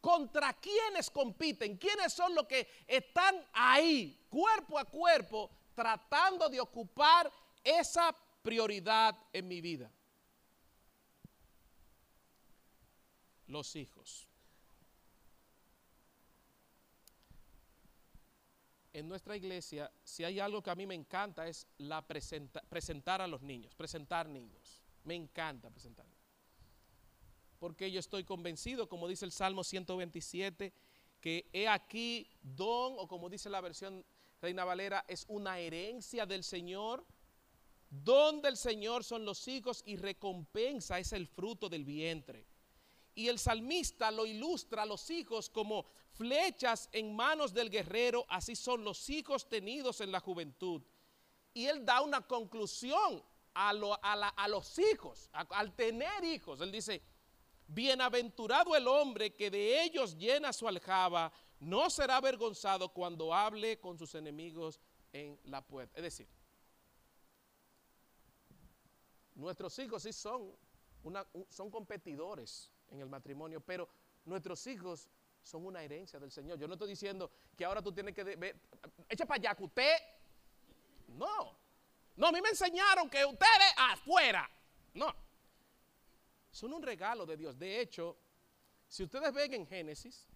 Speaker 1: ¿Contra quiénes compiten? ¿Quiénes son los que están ahí, cuerpo a cuerpo, tratando de ocupar esa prioridad en mi vida? Los hijos. En nuestra iglesia, si hay algo que a mí me encanta es la presenta- presentar a los niños, presentar niños. Me encanta presentar. Porque yo estoy convencido, como dice el Salmo 127, que he aquí don, o como dice la versión Reina Valera, es una herencia del Señor. Don del Señor son los hijos y recompensa es el fruto del vientre. Y el salmista lo ilustra a los hijos como flechas en manos del guerrero, así son los hijos tenidos en la juventud. Y él da una conclusión a, los hijos, al tener hijos. Él dice, bienaventurado el hombre que de ellos llena su aljaba, no será avergonzado cuando hable con sus enemigos en la puerta. Es decir, nuestros hijos sí son, son competidores en el matrimonio, pero nuestros hijos son una herencia del Señor. Yo no estoy diciendo que ahora tú tienes que ver, echa para allá que usted, no, no, a mí me enseñaron que ustedes afuera, no, son un regalo de Dios. De hecho, si ustedes ven en Génesis,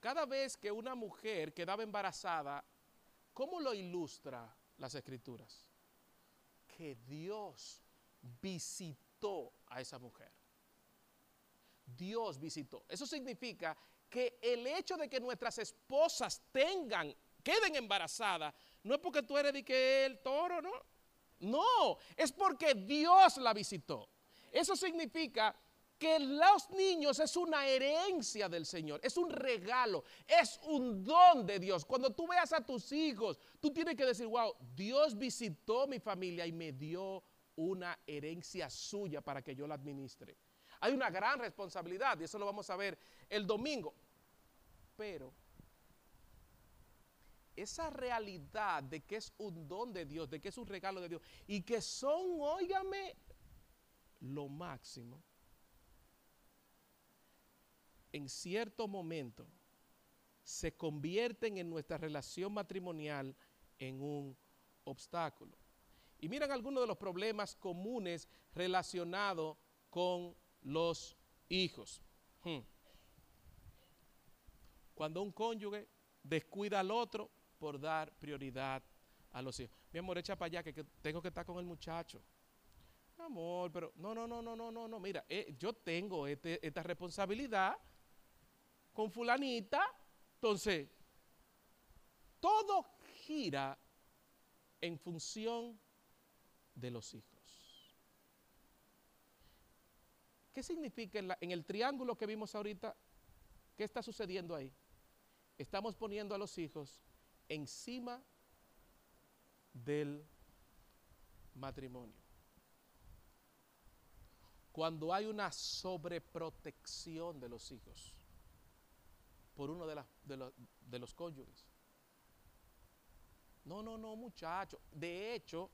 Speaker 1: cada vez que una mujer quedaba embarazada, ¿cómo lo ilustra las escrituras? Que Dios visitó a esa mujer. Dios visitó. Eso significa que el hecho de que nuestras esposas tengan, queden embarazadas, no es porque tú eres de que el toro, ¿no? No, es porque Dios la visitó. Eso significa que los niños es una herencia del Señor, es un regalo, es un don de Dios. Cuando tú veas a tus hijos, tú tienes que decir, wow, Dios visitó mi familia y me dio una herencia suya para que yo la administre. Hay una gran responsabilidad y eso lo vamos a ver el domingo. Pero esa realidad de que es un don de Dios, de que es un regalo de Dios y que son, óigame, lo máximo, en cierto momento se convierten en nuestra relación matrimonial en un obstáculo. Y miren algunos de los problemas comunes relacionados con los hijos. Hmm. Cuando un cónyuge descuida al otro por dar prioridad a los hijos. Mi amor, echa para allá que, tengo que estar con el muchacho. Mi amor, pero no, no, no, no, no, no, no. Mira, eh, yo tengo este- esta responsabilidad con fulanita. Entonces, todo gira en función de los hijos. ¿Qué significa en, el triángulo que vimos ahorita? ¿Qué está sucediendo ahí? Estamos poniendo a los hijos encima del matrimonio. Cuando hay una sobreprotección de los hijos por uno de, de los, cónyuges. No, no, no, muchacho. De hecho,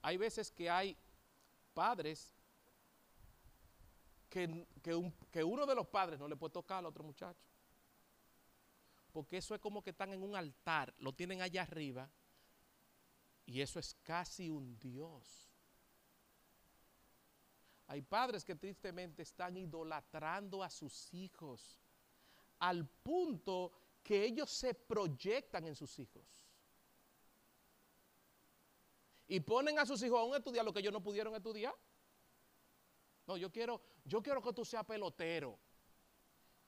Speaker 1: hay veces que hay padres que, que un- que uno de los padres no le puede tocar al otro muchacho. Porque eso es como que están en un altar, lo tienen allá arriba, y eso es casi un Dios. Hay padres que tristemente están idolatrando a sus hijos al punto que ellos se proyectan en sus hijos. Y ponen a sus hijos a un estudiar lo que ellos no pudieron estudiar. No, yo quiero, yo quiero que tú seas pelotero.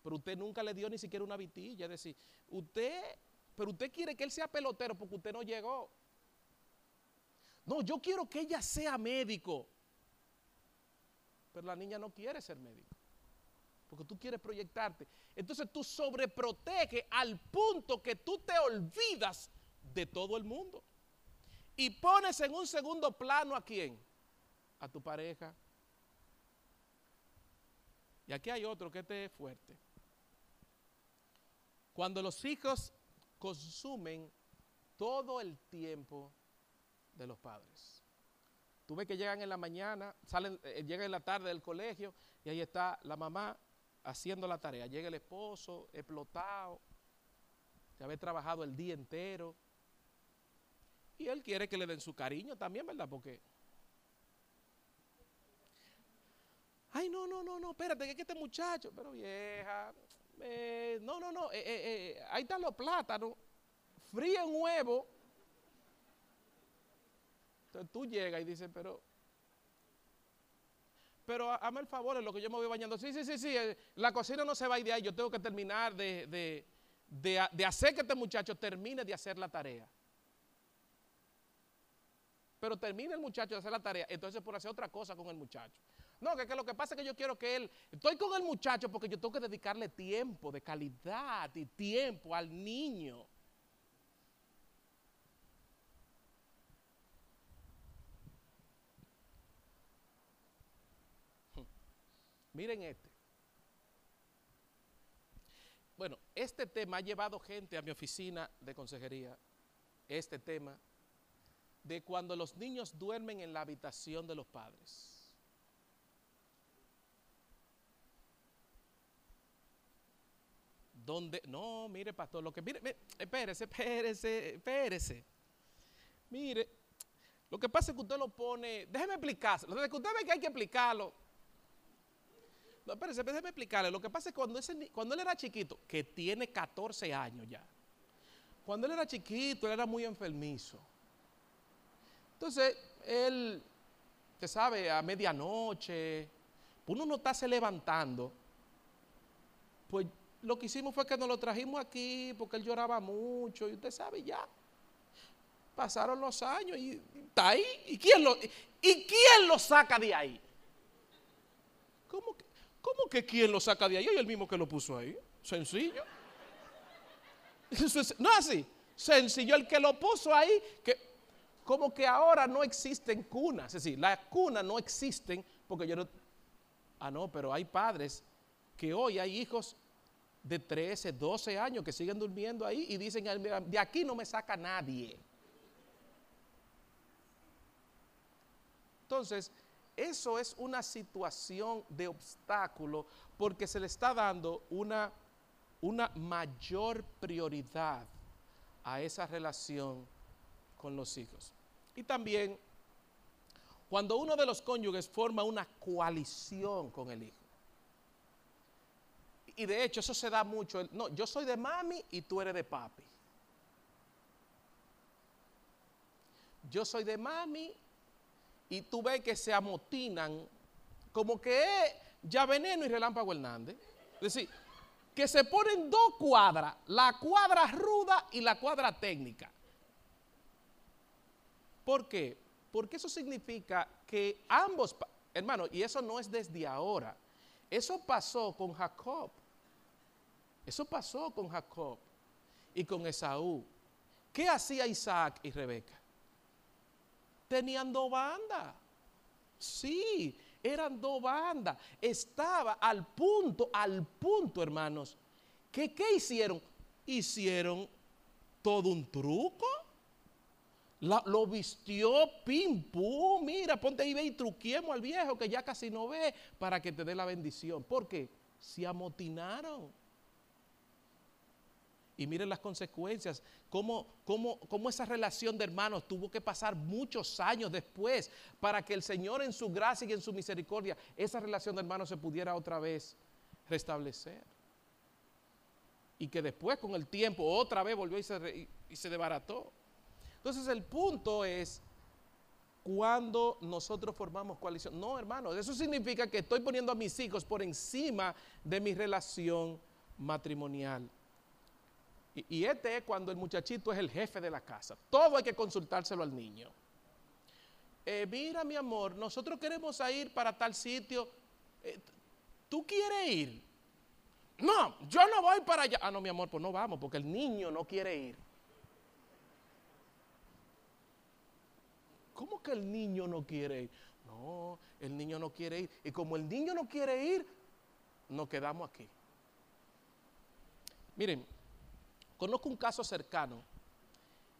Speaker 1: Pero usted nunca le dio ni siquiera una vitilla. Es decir, usted, pero usted quiere que él sea pelotero porque usted no llegó. No, yo quiero que ella sea médico. Pero la niña no quiere ser médico. Porque tú quieres proyectarte. Entonces tú sobreproteges al punto que tú te olvidas de todo el mundo. Y pones en un segundo plano a quién? A tu pareja. Y aquí hay otro que este es fuerte. Cuando los hijos consumen todo el tiempo de los padres. Tú ves que llegan en la mañana, salen, eh, llegan en la tarde del colegio y ahí está la mamá haciendo la tarea. Llega el esposo, explotado, de haber trabajado el día entero. Y él quiere que le den su cariño también, ¿verdad? Porque... Ay, no, no, no, no, espérate, que, es este muchacho, pero vieja, eh, no, no, no, eh, eh, ahí están los plátanos, fríe un huevo. Entonces tú llegas y dices, pero, pero hazme el favor, en lo que yo me voy bañando. Sí, sí, sí, sí, la cocina no se va a ir de ahí, yo tengo que terminar de, de, de hacer que este muchacho termine de hacer la tarea. Pero termina el muchacho de hacer la tarea, entonces por hacer otra cosa con el muchacho. No, que, lo que pasa es que yo quiero que él, estoy con el muchacho porque yo tengo que dedicarle tiempo de calidad y tiempo al niño. Miren este. Bueno, este tema ha llevado gente a mi oficina de consejería, este tema, de cuando los niños duermen en la habitación de los padres. Donde, no, mire, pastor, lo que, mire, espérese, espérese, espérese. Mire, lo que pasa es que usted lo pone, déjeme explicarlo, desde que usted ve que hay que explicarlo. No, espérese, déjeme explicarle. Lo que pasa es que cuando, ese, cuando él era chiquito, que tiene 14 años ya, cuando él era chiquito, él era muy enfermizo. Entonces, él, usted sabe, a medianoche, uno no está se levantando, pues lo que hicimos fue que nos lo trajimos aquí porque él lloraba mucho y usted sabe ya. Pasaron los años y está ahí. ¿Y quién lo, y quién lo saca de ahí? ¿Cómo que, ¿Cómo que quién lo saca de ahí? Y el mismo que lo puso ahí. Sencillo. No es así. Sencillo. El que lo puso ahí, que como que ahora no existen cunas. Es decir, las cunas no existen porque yo no... Ah, no, pero hay padres que hoy hay hijos de 13, 12 años que siguen durmiendo ahí y dicen, de aquí no me saca nadie. Entonces, eso es una situación de obstáculo porque se le está dando una, una mayor prioridad a esa relación con los hijos. Y también cuando uno de los cónyuges forma una coalición con el hijo y de hecho eso se da mucho. No, yo soy de mami y tú eres de papi. Yo soy de mami y tú ves que se amotinan como que es ya veneno y relámpago Hernández. Es decir, que se ponen dos cuadras, la cuadra ruda y la cuadra técnica. ¿Por qué? Porque eso significa que ambos, hermano, y eso no es desde ahora, eso pasó con Jacob. Eso pasó con Jacob y con Esaú. ¿Qué hacía Isaac y Rebeca? Tenían dos bandas. Sí, eran dos bandas. Estaba al punto, al punto, hermanos, que ¿qué hicieron? Hicieron todo un truco. lo vistió, pim, pum, mira, ponte ahí ve y truquiemos al viejo que ya casi no ve para que te dé la bendición. ¿Por qué? Se amotinaron. Y miren las consecuencias, cómo, cómo, esa relación de hermanos tuvo que pasar muchos años después para que el Señor en su gracia y en su misericordia, esa relación de hermanos se pudiera otra vez restablecer. y que después con el tiempo otra vez volvió y se, y se desbarató. Entonces el punto es cuando nosotros formamos coalición. No, hermano, eso significa que estoy poniendo a mis hijos por encima de mi relación matrimonial. Y, este es cuando el muchachito es el jefe de la casa. Todo hay que consultárselo al niño. Eh, mira, mi amor, nosotros queremos ir para tal sitio. Eh, ¿Tú quieres ir? No, yo no voy para allá. Ah, no, mi amor, pues no vamos, porque el niño no quiere ir. ¿Cómo que el niño no quiere ir? No, el niño no quiere ir. Y como el niño no quiere ir, nos quedamos aquí. Miren, conozco un caso cercano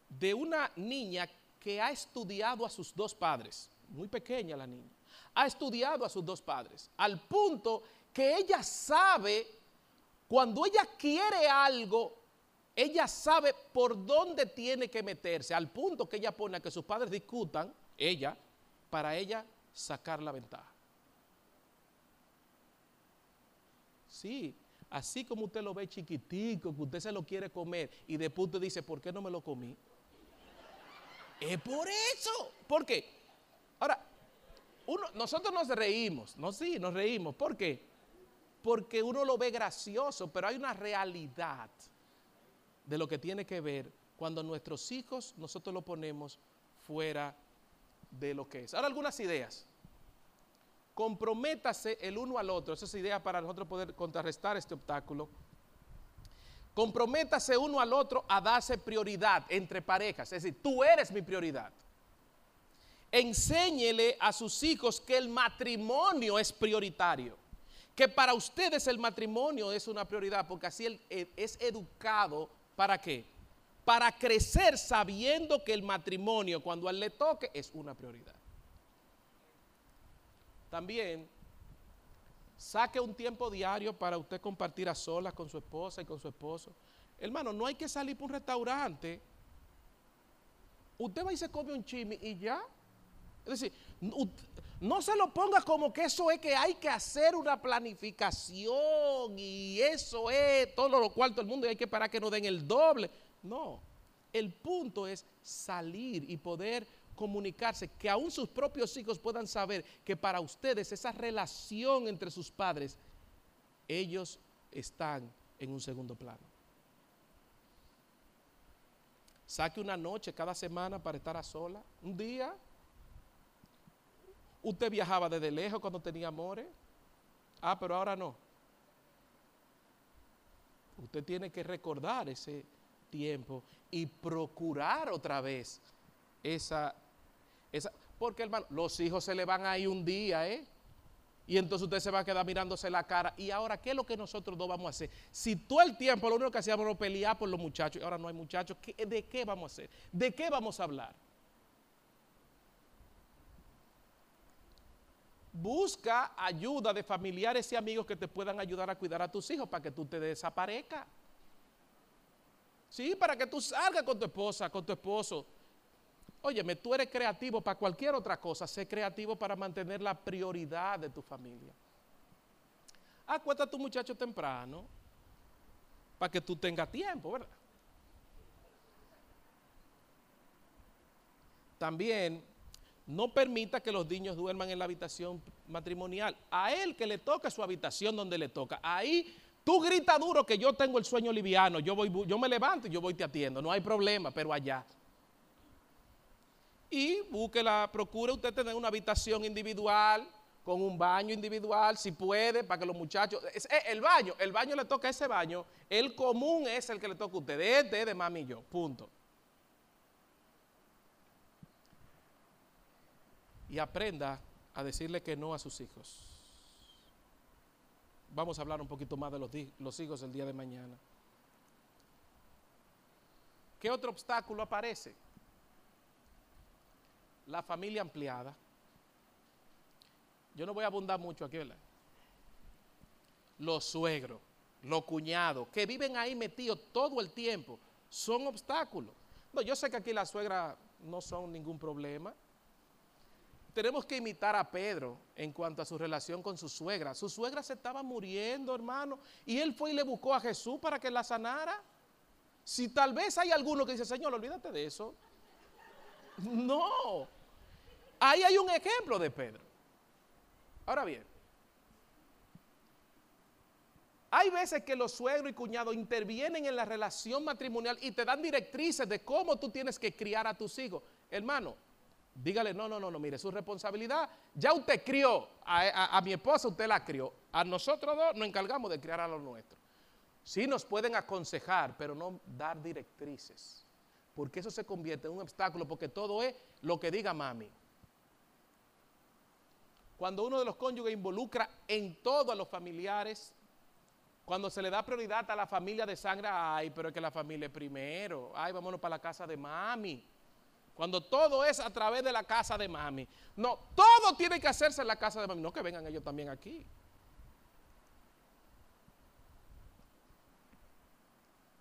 Speaker 1: de una niña que ha estudiado a sus dos padres, muy pequeña la niña, ha estudiado a sus dos padres, al punto que ella sabe, cuando ella quiere algo, ella sabe por dónde tiene que meterse, al punto que ella pone a que sus padres discutan, ella, para ella sacar la ventaja. Sí, Así como usted lo ve chiquitico, que usted se lo quiere comer y después usted dice, ¿por qué no me lo comí? Es por eso. ¿Por qué? Ahora, uno, nosotros nos reímos, no sí, nos reímos. ¿Por qué? Porque uno lo ve gracioso, pero hay una realidad de lo que tiene que ver cuando nuestros hijos nosotros lo ponemos fuera de lo que es. Ahora algunas ideas comprométase el uno al otro. Esa es idea para nosotros poder contrarrestar este obstáculo. Comprométase uno al otro a darse prioridad entre parejas. Es decir, tú eres mi prioridad. Enséñele a sus hijos que el matrimonio es prioritario. Que para ustedes el matrimonio es una prioridad, porque así él es educado. ¿Para qué? Para crecer sabiendo que el matrimonio, cuando a él le toque, es una prioridad. También saque un tiempo diario para usted compartir a solas con su esposa y con su esposo. Hermano, no hay que salir para un restaurante. Usted va y se come un chimi y ya. Es decir, no se lo ponga como que eso es que hay que hacer una planificación y eso es todo lo cual todo el mundo y hay que parar que nos den el doble. No, el punto es salir y poder comunicarse, que aún sus propios hijos puedan saber que para ustedes esa relación entre sus padres, ellos están en un segundo plano. Saque una noche cada semana para estar a sola, un día. Usted viajaba desde lejos cuando tenía amores. Ah, pero ahora no. Usted tiene que recordar ese tiempo y procurar otra vez esa porque hermano, los hijos se le van ahí un día, ¿eh? Y entonces usted se va a quedar mirándose la cara. Y ahora, ¿qué es lo que nosotros dos vamos a hacer? Si todo el tiempo lo único que hacíamos era pelear por los muchachos y ahora no hay muchachos, ¿de qué vamos a hacer? ¿De qué vamos a hablar? Busca ayuda de familiares y amigos que te puedan ayudar a cuidar a tus hijos para que tú te desaparezcas. Sí, para que tú salgas con tu esposa, con tu esposo Óyeme, tú eres creativo para cualquier otra cosa, sé creativo para mantener la prioridad de tu familia. Acuesta a tu muchacho temprano para que tú tengas tiempo, ¿verdad? También no permita que los niños duerman en la habitación matrimonial. A él que le toca su habitación donde le toca. Ahí tú grita duro que yo tengo el sueño liviano, yo, voy, yo me levanto y yo voy te atiendo, no hay problema, pero allá y busque la, procure usted tener una habitación individual, con un baño individual, si puede, para que los muchachos, el baño, el baño le toca ese baño, el común es el que le toca a usted, este de mami y yo, punto. Y aprenda a decirle que no a sus hijos. Vamos a hablar un poquito más de los, los hijos el día de mañana. ¿Qué otro obstáculo aparece? La familia ampliada. Yo no voy a abundar mucho aquí, ¿verdad? Los suegros, los cuñados, que viven ahí metidos todo el tiempo, son obstáculos. No, yo sé que aquí las suegras no son ningún problema, tenemos que imitar a Pedro en cuanto a su relación con su suegra. Su suegra se estaba muriendo, hermano, y él fue y le buscó a Jesús para que la sanara. Si tal vez hay alguno que dice, Señor, olvídate de eso. No. Ahí hay un ejemplo de Pedro. Ahora bien, hay veces que los suegros y cuñados intervienen en la relación matrimonial y te dan directrices de cómo tú tienes que criar a tus hijos. Hermano, dígale, no, no, no, no, mire, su responsabilidad, ya usted crió, a, mi esposa usted la crió, a nosotros dos nos encargamos de criar a los nuestros. Sí nos pueden aconsejar, pero no dar directrices, porque eso se convierte en un obstáculo, porque todo es lo que diga mami. Cuando uno de los cónyuges involucra en todo a los familiares, cuando se le da prioridad a la familia de sangre, ay, pero es que la familia es primero, ay, vámonos para la casa de mami. Cuando todo es a través de la casa de mami. No, todo tiene que hacerse en la casa de mami. No que vengan ellos también aquí.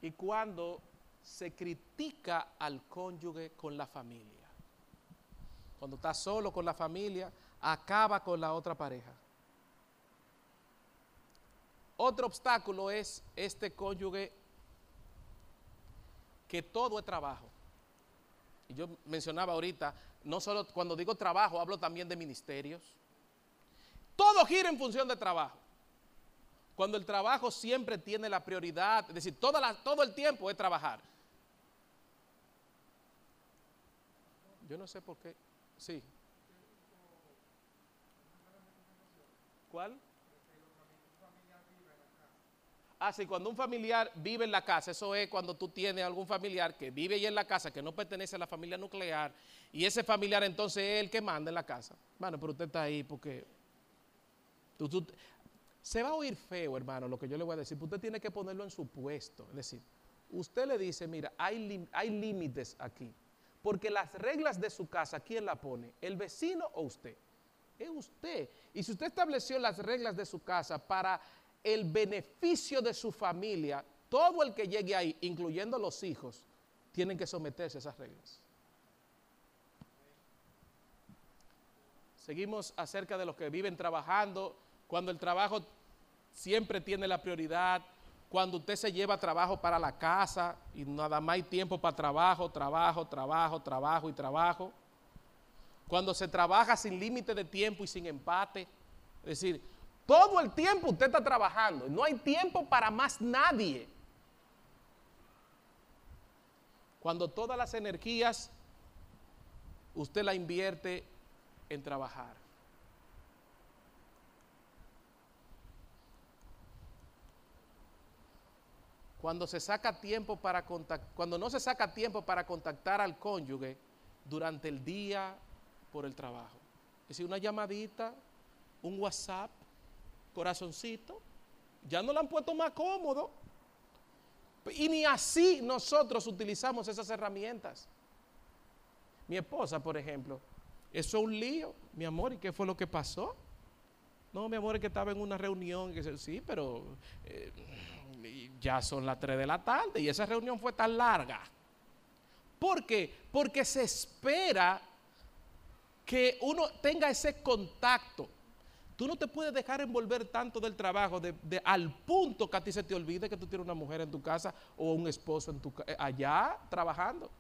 Speaker 1: Y cuando se critica al cónyuge con la familia. Cuando está solo con la familia, acaba con la otra pareja. Otro obstáculo es este cónyuge que todo es trabajo. Y yo mencionaba ahorita, no solo cuando digo trabajo, hablo también de ministerios. Todo gira en función de trabajo. Cuando el trabajo siempre tiene la prioridad, es decir, todo el tiempo es trabajar. Yo no sé por qué. Sí. ¿Cuál? Ah, sí, cuando un familiar vive en la casa, eso es cuando tú tienes algún familiar que vive ahí en la casa, que no pertenece a la familia nuclear, y ese familiar entonces es el que manda en la casa. Bueno, pero usted está ahí porque... se va a oír feo, hermano, lo que yo le voy a decir, pero usted tiene que ponerlo en su puesto. Es decir, usted le dice, mira, hay, hay límites aquí, porque las reglas de su casa, ¿quién la pone? ¿El vecino o usted? Es usted. Y si usted estableció las reglas de su casa para el beneficio de su familia, todo el que llegue ahí, incluyendo los hijos, tienen que someterse a esas reglas. Seguimos acerca de los que viven trabajando, cuando el trabajo siempre tiene la prioridad, cuando usted se lleva trabajo para la casa y nada más hay tiempo para trabajo, trabajo, trabajo, trabajo y trabajo. Cuando se trabaja sin límite de tiempo y sin empate. Es decir, todo el tiempo usted está trabajando. No hay tiempo para más nadie. Cuando todas las energías usted la invierte en trabajar. Cuando se saca tiempo para cuando no se saca tiempo para contactar al cónyuge durante el día por el trabajo. Es decir, una llamadita, un WhatsApp, corazoncito, ya no lo han puesto más cómodo. Y ni así nosotros utilizamos esas herramientas. Mi esposa, por ejemplo, eso es un lío, mi amor, ¿y qué fue lo que pasó? No, mi amor, es que estaba en una reunión, sí, pero eh, ya son las 3 de la tarde y esa reunión fue tan larga. ¿Por qué? Porque se espera que uno tenga ese contacto. Tú no te puedes dejar envolver tanto del trabajo de, al punto que a ti se te olvide que tú tienes una mujer en tu casa o un esposo en tu, eh, allá trabajando.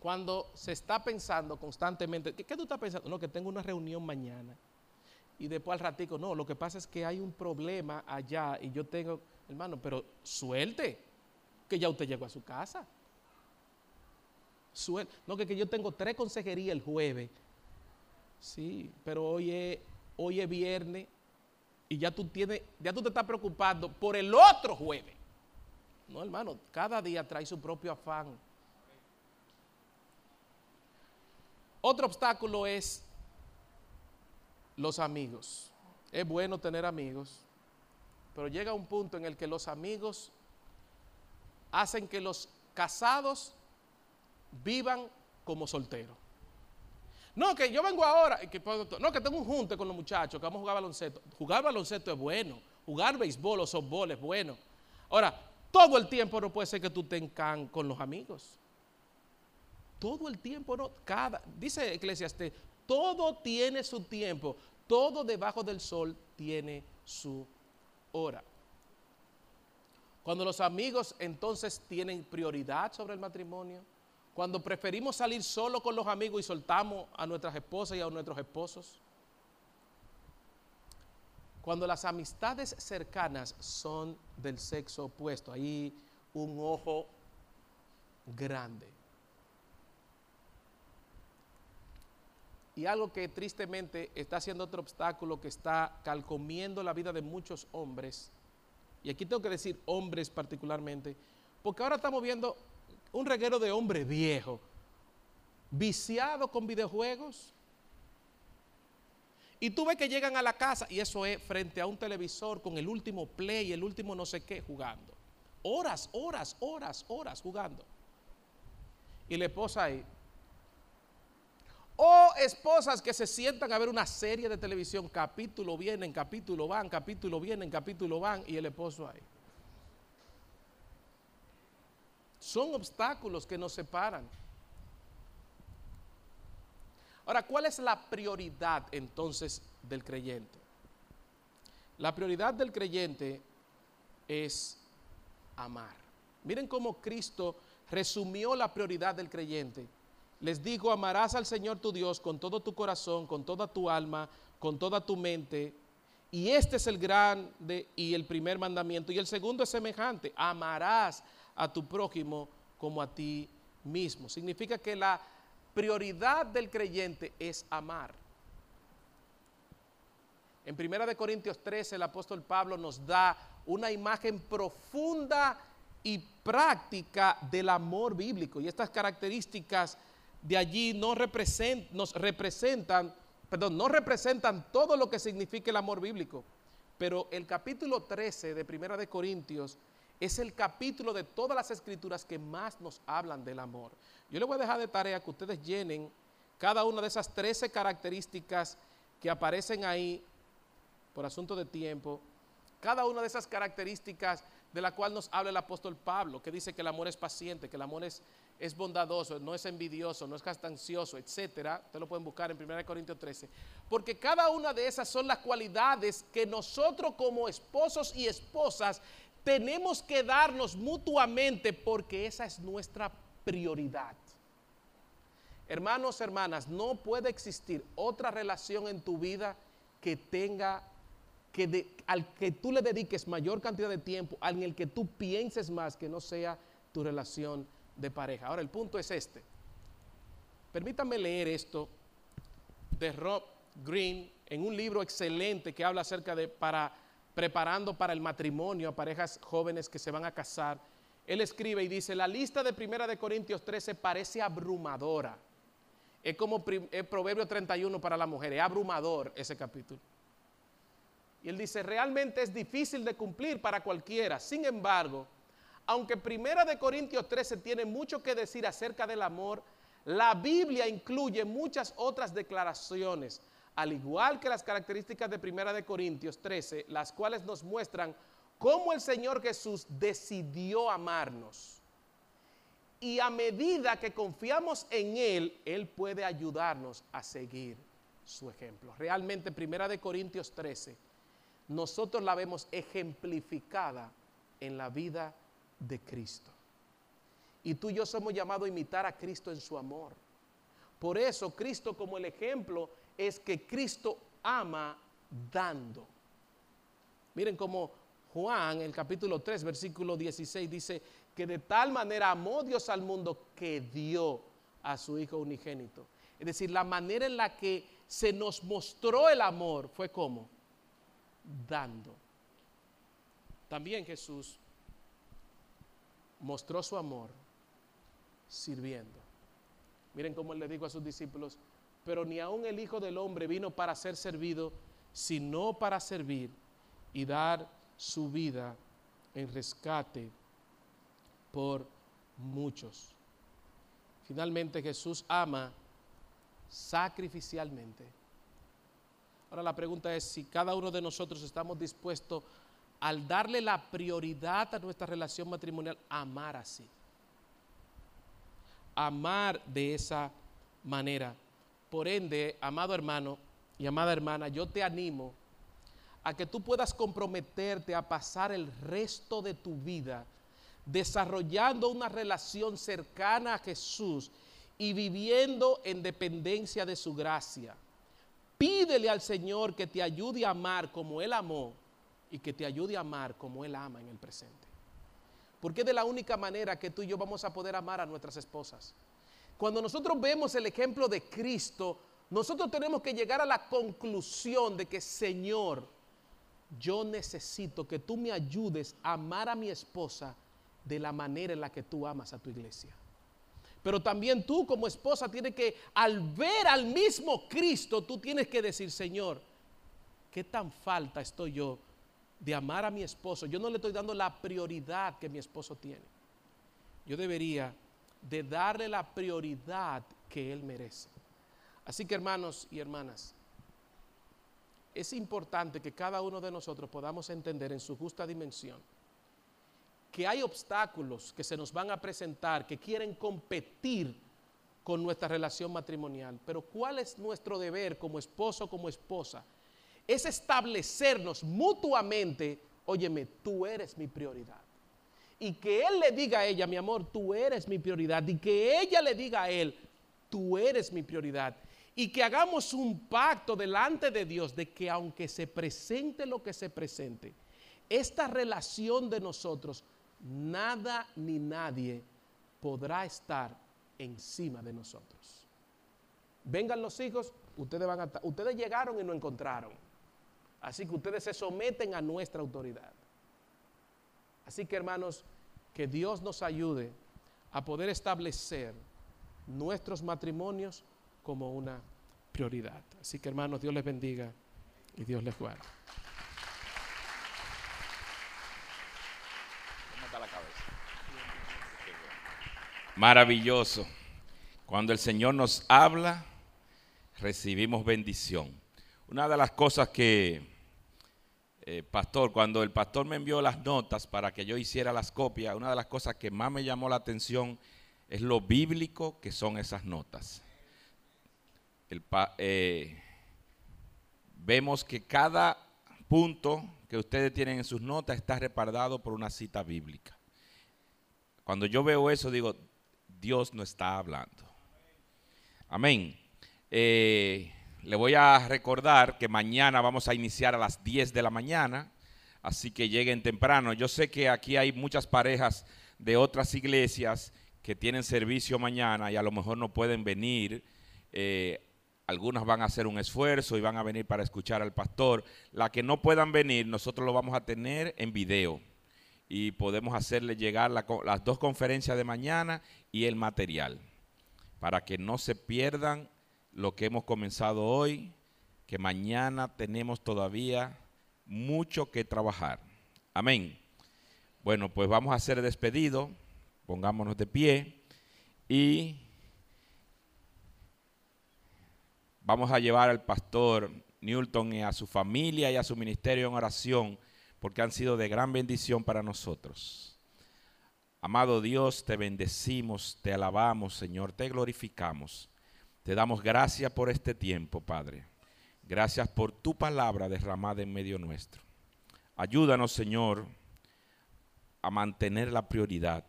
Speaker 1: Cuando se está pensando constantemente, ¿qué, tú estás pensando? No, que tengo una reunión mañana. Y después al ratico, no, lo que pasa es que hay un problema allá y yo tengo, hermano, pero suelte, que ya usted llegó a su casa. No, que, que yo tengo tres consejerías el jueves Sí, pero hoy es, hoy es viernes y ya tú tienes, ya tú te estás preocupando por el otro jueves. No, hermano, cada día trae su propio afán. Otro obstáculo es los amigos. Es bueno tener amigos, pero llega un punto en el que los amigos hacen que los casados vivan como solteros. No, que yo vengo ahora, que, no, que tengo un junte con los muchachos, que vamos a jugar baloncesto. Jugar baloncesto es bueno, jugar béisbol o softball es bueno. Ahora, todo el tiempo no puede ser que tú tengas con los amigos. Todo el tiempo, no, cada, dice Eclesiastes, todo tiene su tiempo, todo debajo del sol tiene su hora. Cuando los amigos entonces tienen prioridad sobre el matrimonio, cuando preferimos salir solo con los amigos y soltamos a nuestras esposas y a nuestros esposos, cuando las amistades cercanas son del sexo opuesto, hay un ojo grande. Y algo que tristemente está siendo otro obstáculo que está calcomiendo la vida de muchos hombres, y aquí tengo que decir hombres particularmente, porque ahora estamos viendo un reguero de hombre viejo, viciado con videojuegos, y tú ves que llegan a la casa y eso es frente a un televisor con el último play, el último no sé qué jugando. Horas, horas, horas, horas jugando. Y la esposa ahí. O esposas que se sientan a ver una serie de televisión, capítulo vienen, capítulo van, capítulo vienen, capítulo van, y el esposo ahí. Son obstáculos que nos separan. Ahora, ¿cuál es la prioridad entonces del creyente? La prioridad del creyente es amar. Miren cómo Cristo resumió la prioridad del creyente. Les dijo, amarás al Señor tu Dios con todo tu corazón, con toda tu alma, con toda tu mente. Y este es el grande y el primer mandamiento. Y el segundo es semejante, amarás a tu prójimo como a ti mismo. Significa que la prioridad del creyente es amar. En 1 Corintios 13 el apóstol Pablo nos da una imagen profunda y práctica del amor bíblico. Y estas características de allí no nos representan, perdón, no representan todo lo que significa el amor bíblico. Pero el capítulo 13 de 1 Corintios es el capítulo de todas las escrituras que más nos hablan del amor. Yo les voy a dejar de tarea que ustedes llenen cada una de esas 13 características que aparecen ahí por asunto de tiempo, cada una de esas características de la cual nos habla el apóstol Pablo, que dice que el amor es paciente, que el amor es, bondadoso, no es envidioso, no es castancioso, etcétera. Ustedes lo pueden buscar en 1 Corintios 13. Porque cada una de esas son las cualidades que nosotros como esposos y esposas tenemos que darnos mutuamente porque esa es nuestra prioridad. Hermanos, hermanas, no puede existir otra relación en tu vida que tenga que al que tú le dediques mayor cantidad de tiempo, al el que tú pienses más que no sea tu relación de pareja. Ahora, el punto es este. Permítanme leer esto de Rob Green en un libro excelente que habla acerca de para preparando para el matrimonio a parejas jóvenes que se van a casar, él escribe y dice, la lista de Primera de Corintios 13 parece abrumadora. Es como el Proverbio 31 para la mujer, es abrumador ese capítulo. Y él dice, realmente es difícil de cumplir para cualquiera. Sin embargo, aunque Primera de Corintios 13 tiene mucho que decir acerca del amor, la Biblia incluye muchas otras declaraciones al igual que las características de Primera de Corintios 13, las cuales nos muestran cómo el Señor Jesús decidió amarnos. Y a medida que confiamos en Él, Él puede ayudarnos a seguir su ejemplo. Realmente Primera de Corintios 13, nosotros la vemos ejemplificada en la vida de Cristo. Y tú y yo somos llamados a imitar a Cristo en su amor. Por eso Cristo como el ejemplo es que Cristo ama dando. Miren cómo Juan, el capítulo 3, versículo 16, dice que de tal manera amó Dios al mundo que dio a su Hijo unigénito. Es decir, la manera en la que se nos mostró el amor fue como dando. También Jesús mostró su amor sirviendo. Miren cómo él le dijo a sus discípulos, pero ni aun el Hijo del Hombre vino para ser servido, sino para servir y dar su vida en rescate por muchos. Finalmente Jesús ama sacrificialmente. Ahora la pregunta es si cada uno de nosotros estamos dispuestos al darle la prioridad a nuestra relación matrimonial, amar así. amar de esa manera. Por ende, amado hermano y amada hermana, yo te animo a que tú puedas comprometerte a pasar el resto de tu vida desarrollando una relación cercana a Jesús y viviendo en dependencia de su gracia. Pídele al Señor que te ayude a amar como Él amó y que te ayude a amar como Él ama en el presente. Porque es de la única manera que tú y yo vamos a poder amar a nuestras esposas. Cuando nosotros vemos el ejemplo de Cristo, nosotros tenemos que llegar a la conclusión de que, Señor, yo necesito que tú me ayudes a amar a mi esposa de la manera en la que tú amas a tu iglesia. Pero también tú como esposa tienes que, al ver al mismo Cristo, tú tienes que decir, Señor, ¿qué tan falta estoy yo de amar a mi esposo? Yo no le estoy dando la prioridad que mi esposo tiene. Yo debería de darle la prioridad que él merece. Así que hermanos y hermanas, es importante que cada uno de nosotros podamos entender en su justa dimensión que hay obstáculos que se nos van a presentar, que quieren competir con nuestra relación matrimonial. Pero ¿cuál es nuestro deber como esposo, como esposa? Es establecernos mutuamente, óyeme, tú eres mi prioridad. Y que él le diga a ella, mi amor, tú eres mi prioridad. Y que ella le diga a él, tú eres mi prioridad. Y que hagamos un pacto delante de Dios de que aunque se presente lo que se presente, esta relación de nosotros nada ni nadie podrá estar encima de nosotros. Vengan los hijos, ustedes van a ustedes llegaron y no encontraron. Así que ustedes se someten a nuestra autoridad. Así que hermanos, que Dios nos ayude a poder establecer nuestros matrimonios como una prioridad. Así que hermanos, Dios les bendiga y Dios les guarde.
Speaker 3: Maravilloso. Cuando el Señor nos habla, recibimos bendición. Una de las cosas que, eh, pastor, cuando el pastor me envió las notas para que yo hiciera las copias, una de las cosas que más me llamó la atención es lo bíblico que son esas notas. Eh, vemos que cada punto que ustedes tienen en sus notas está respaldado por una cita bíblica. Cuando yo veo eso, digo, Dios no está hablando. Amén. Eh, le voy a recordar que mañana vamos a iniciar a las 10 de la mañana, así que lleguen temprano. Yo sé que aquí hay muchas parejas de otras iglesias que tienen servicio mañana y a lo mejor no pueden venir. Eh, algunas van a hacer un esfuerzo y van a venir para escuchar al pastor. Las que no puedan venir, nosotros lo vamos a tener en video y podemos hacerle llegar las dos conferencias de mañana y el material para que no se pierdan lo que hemos comenzado hoy, que mañana tenemos todavía mucho que trabajar. Amén. Bueno, pues vamos a hacer despedido, pongámonos de pie y vamos a llevar al pastor Newton y a su familia y a su ministerio en oración porque han sido de gran bendición para nosotros. Amado Dios, te bendecimos, te alabamos, Señor, te glorificamos. Te damos gracias por este tiempo, Padre. Gracias por tu palabra derramada en medio nuestro. Ayúdanos, Señor, a mantener la prioridad.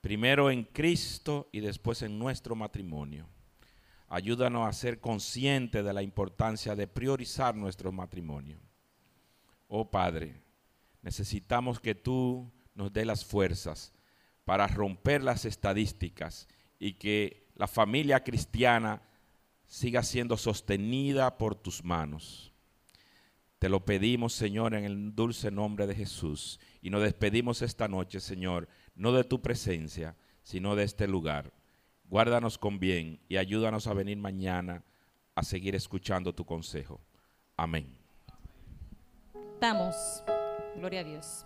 Speaker 3: Primero en Cristo y después en nuestro matrimonio. Ayúdanos a ser conscientes de la importancia de priorizar nuestro matrimonio. Oh Padre, necesitamos que tú nos dé las fuerzas para romper las estadísticas y que la familia cristiana siga siendo sostenida por tus manos. Te lo pedimos, Señor, en el dulce nombre de Jesús. Y nos despedimos esta noche, Señor, no de tu presencia, sino de este lugar. Guárdanos con bien y ayúdanos a venir mañana a seguir escuchando tu consejo. Amén.
Speaker 4: Damos. Gloria a Dios.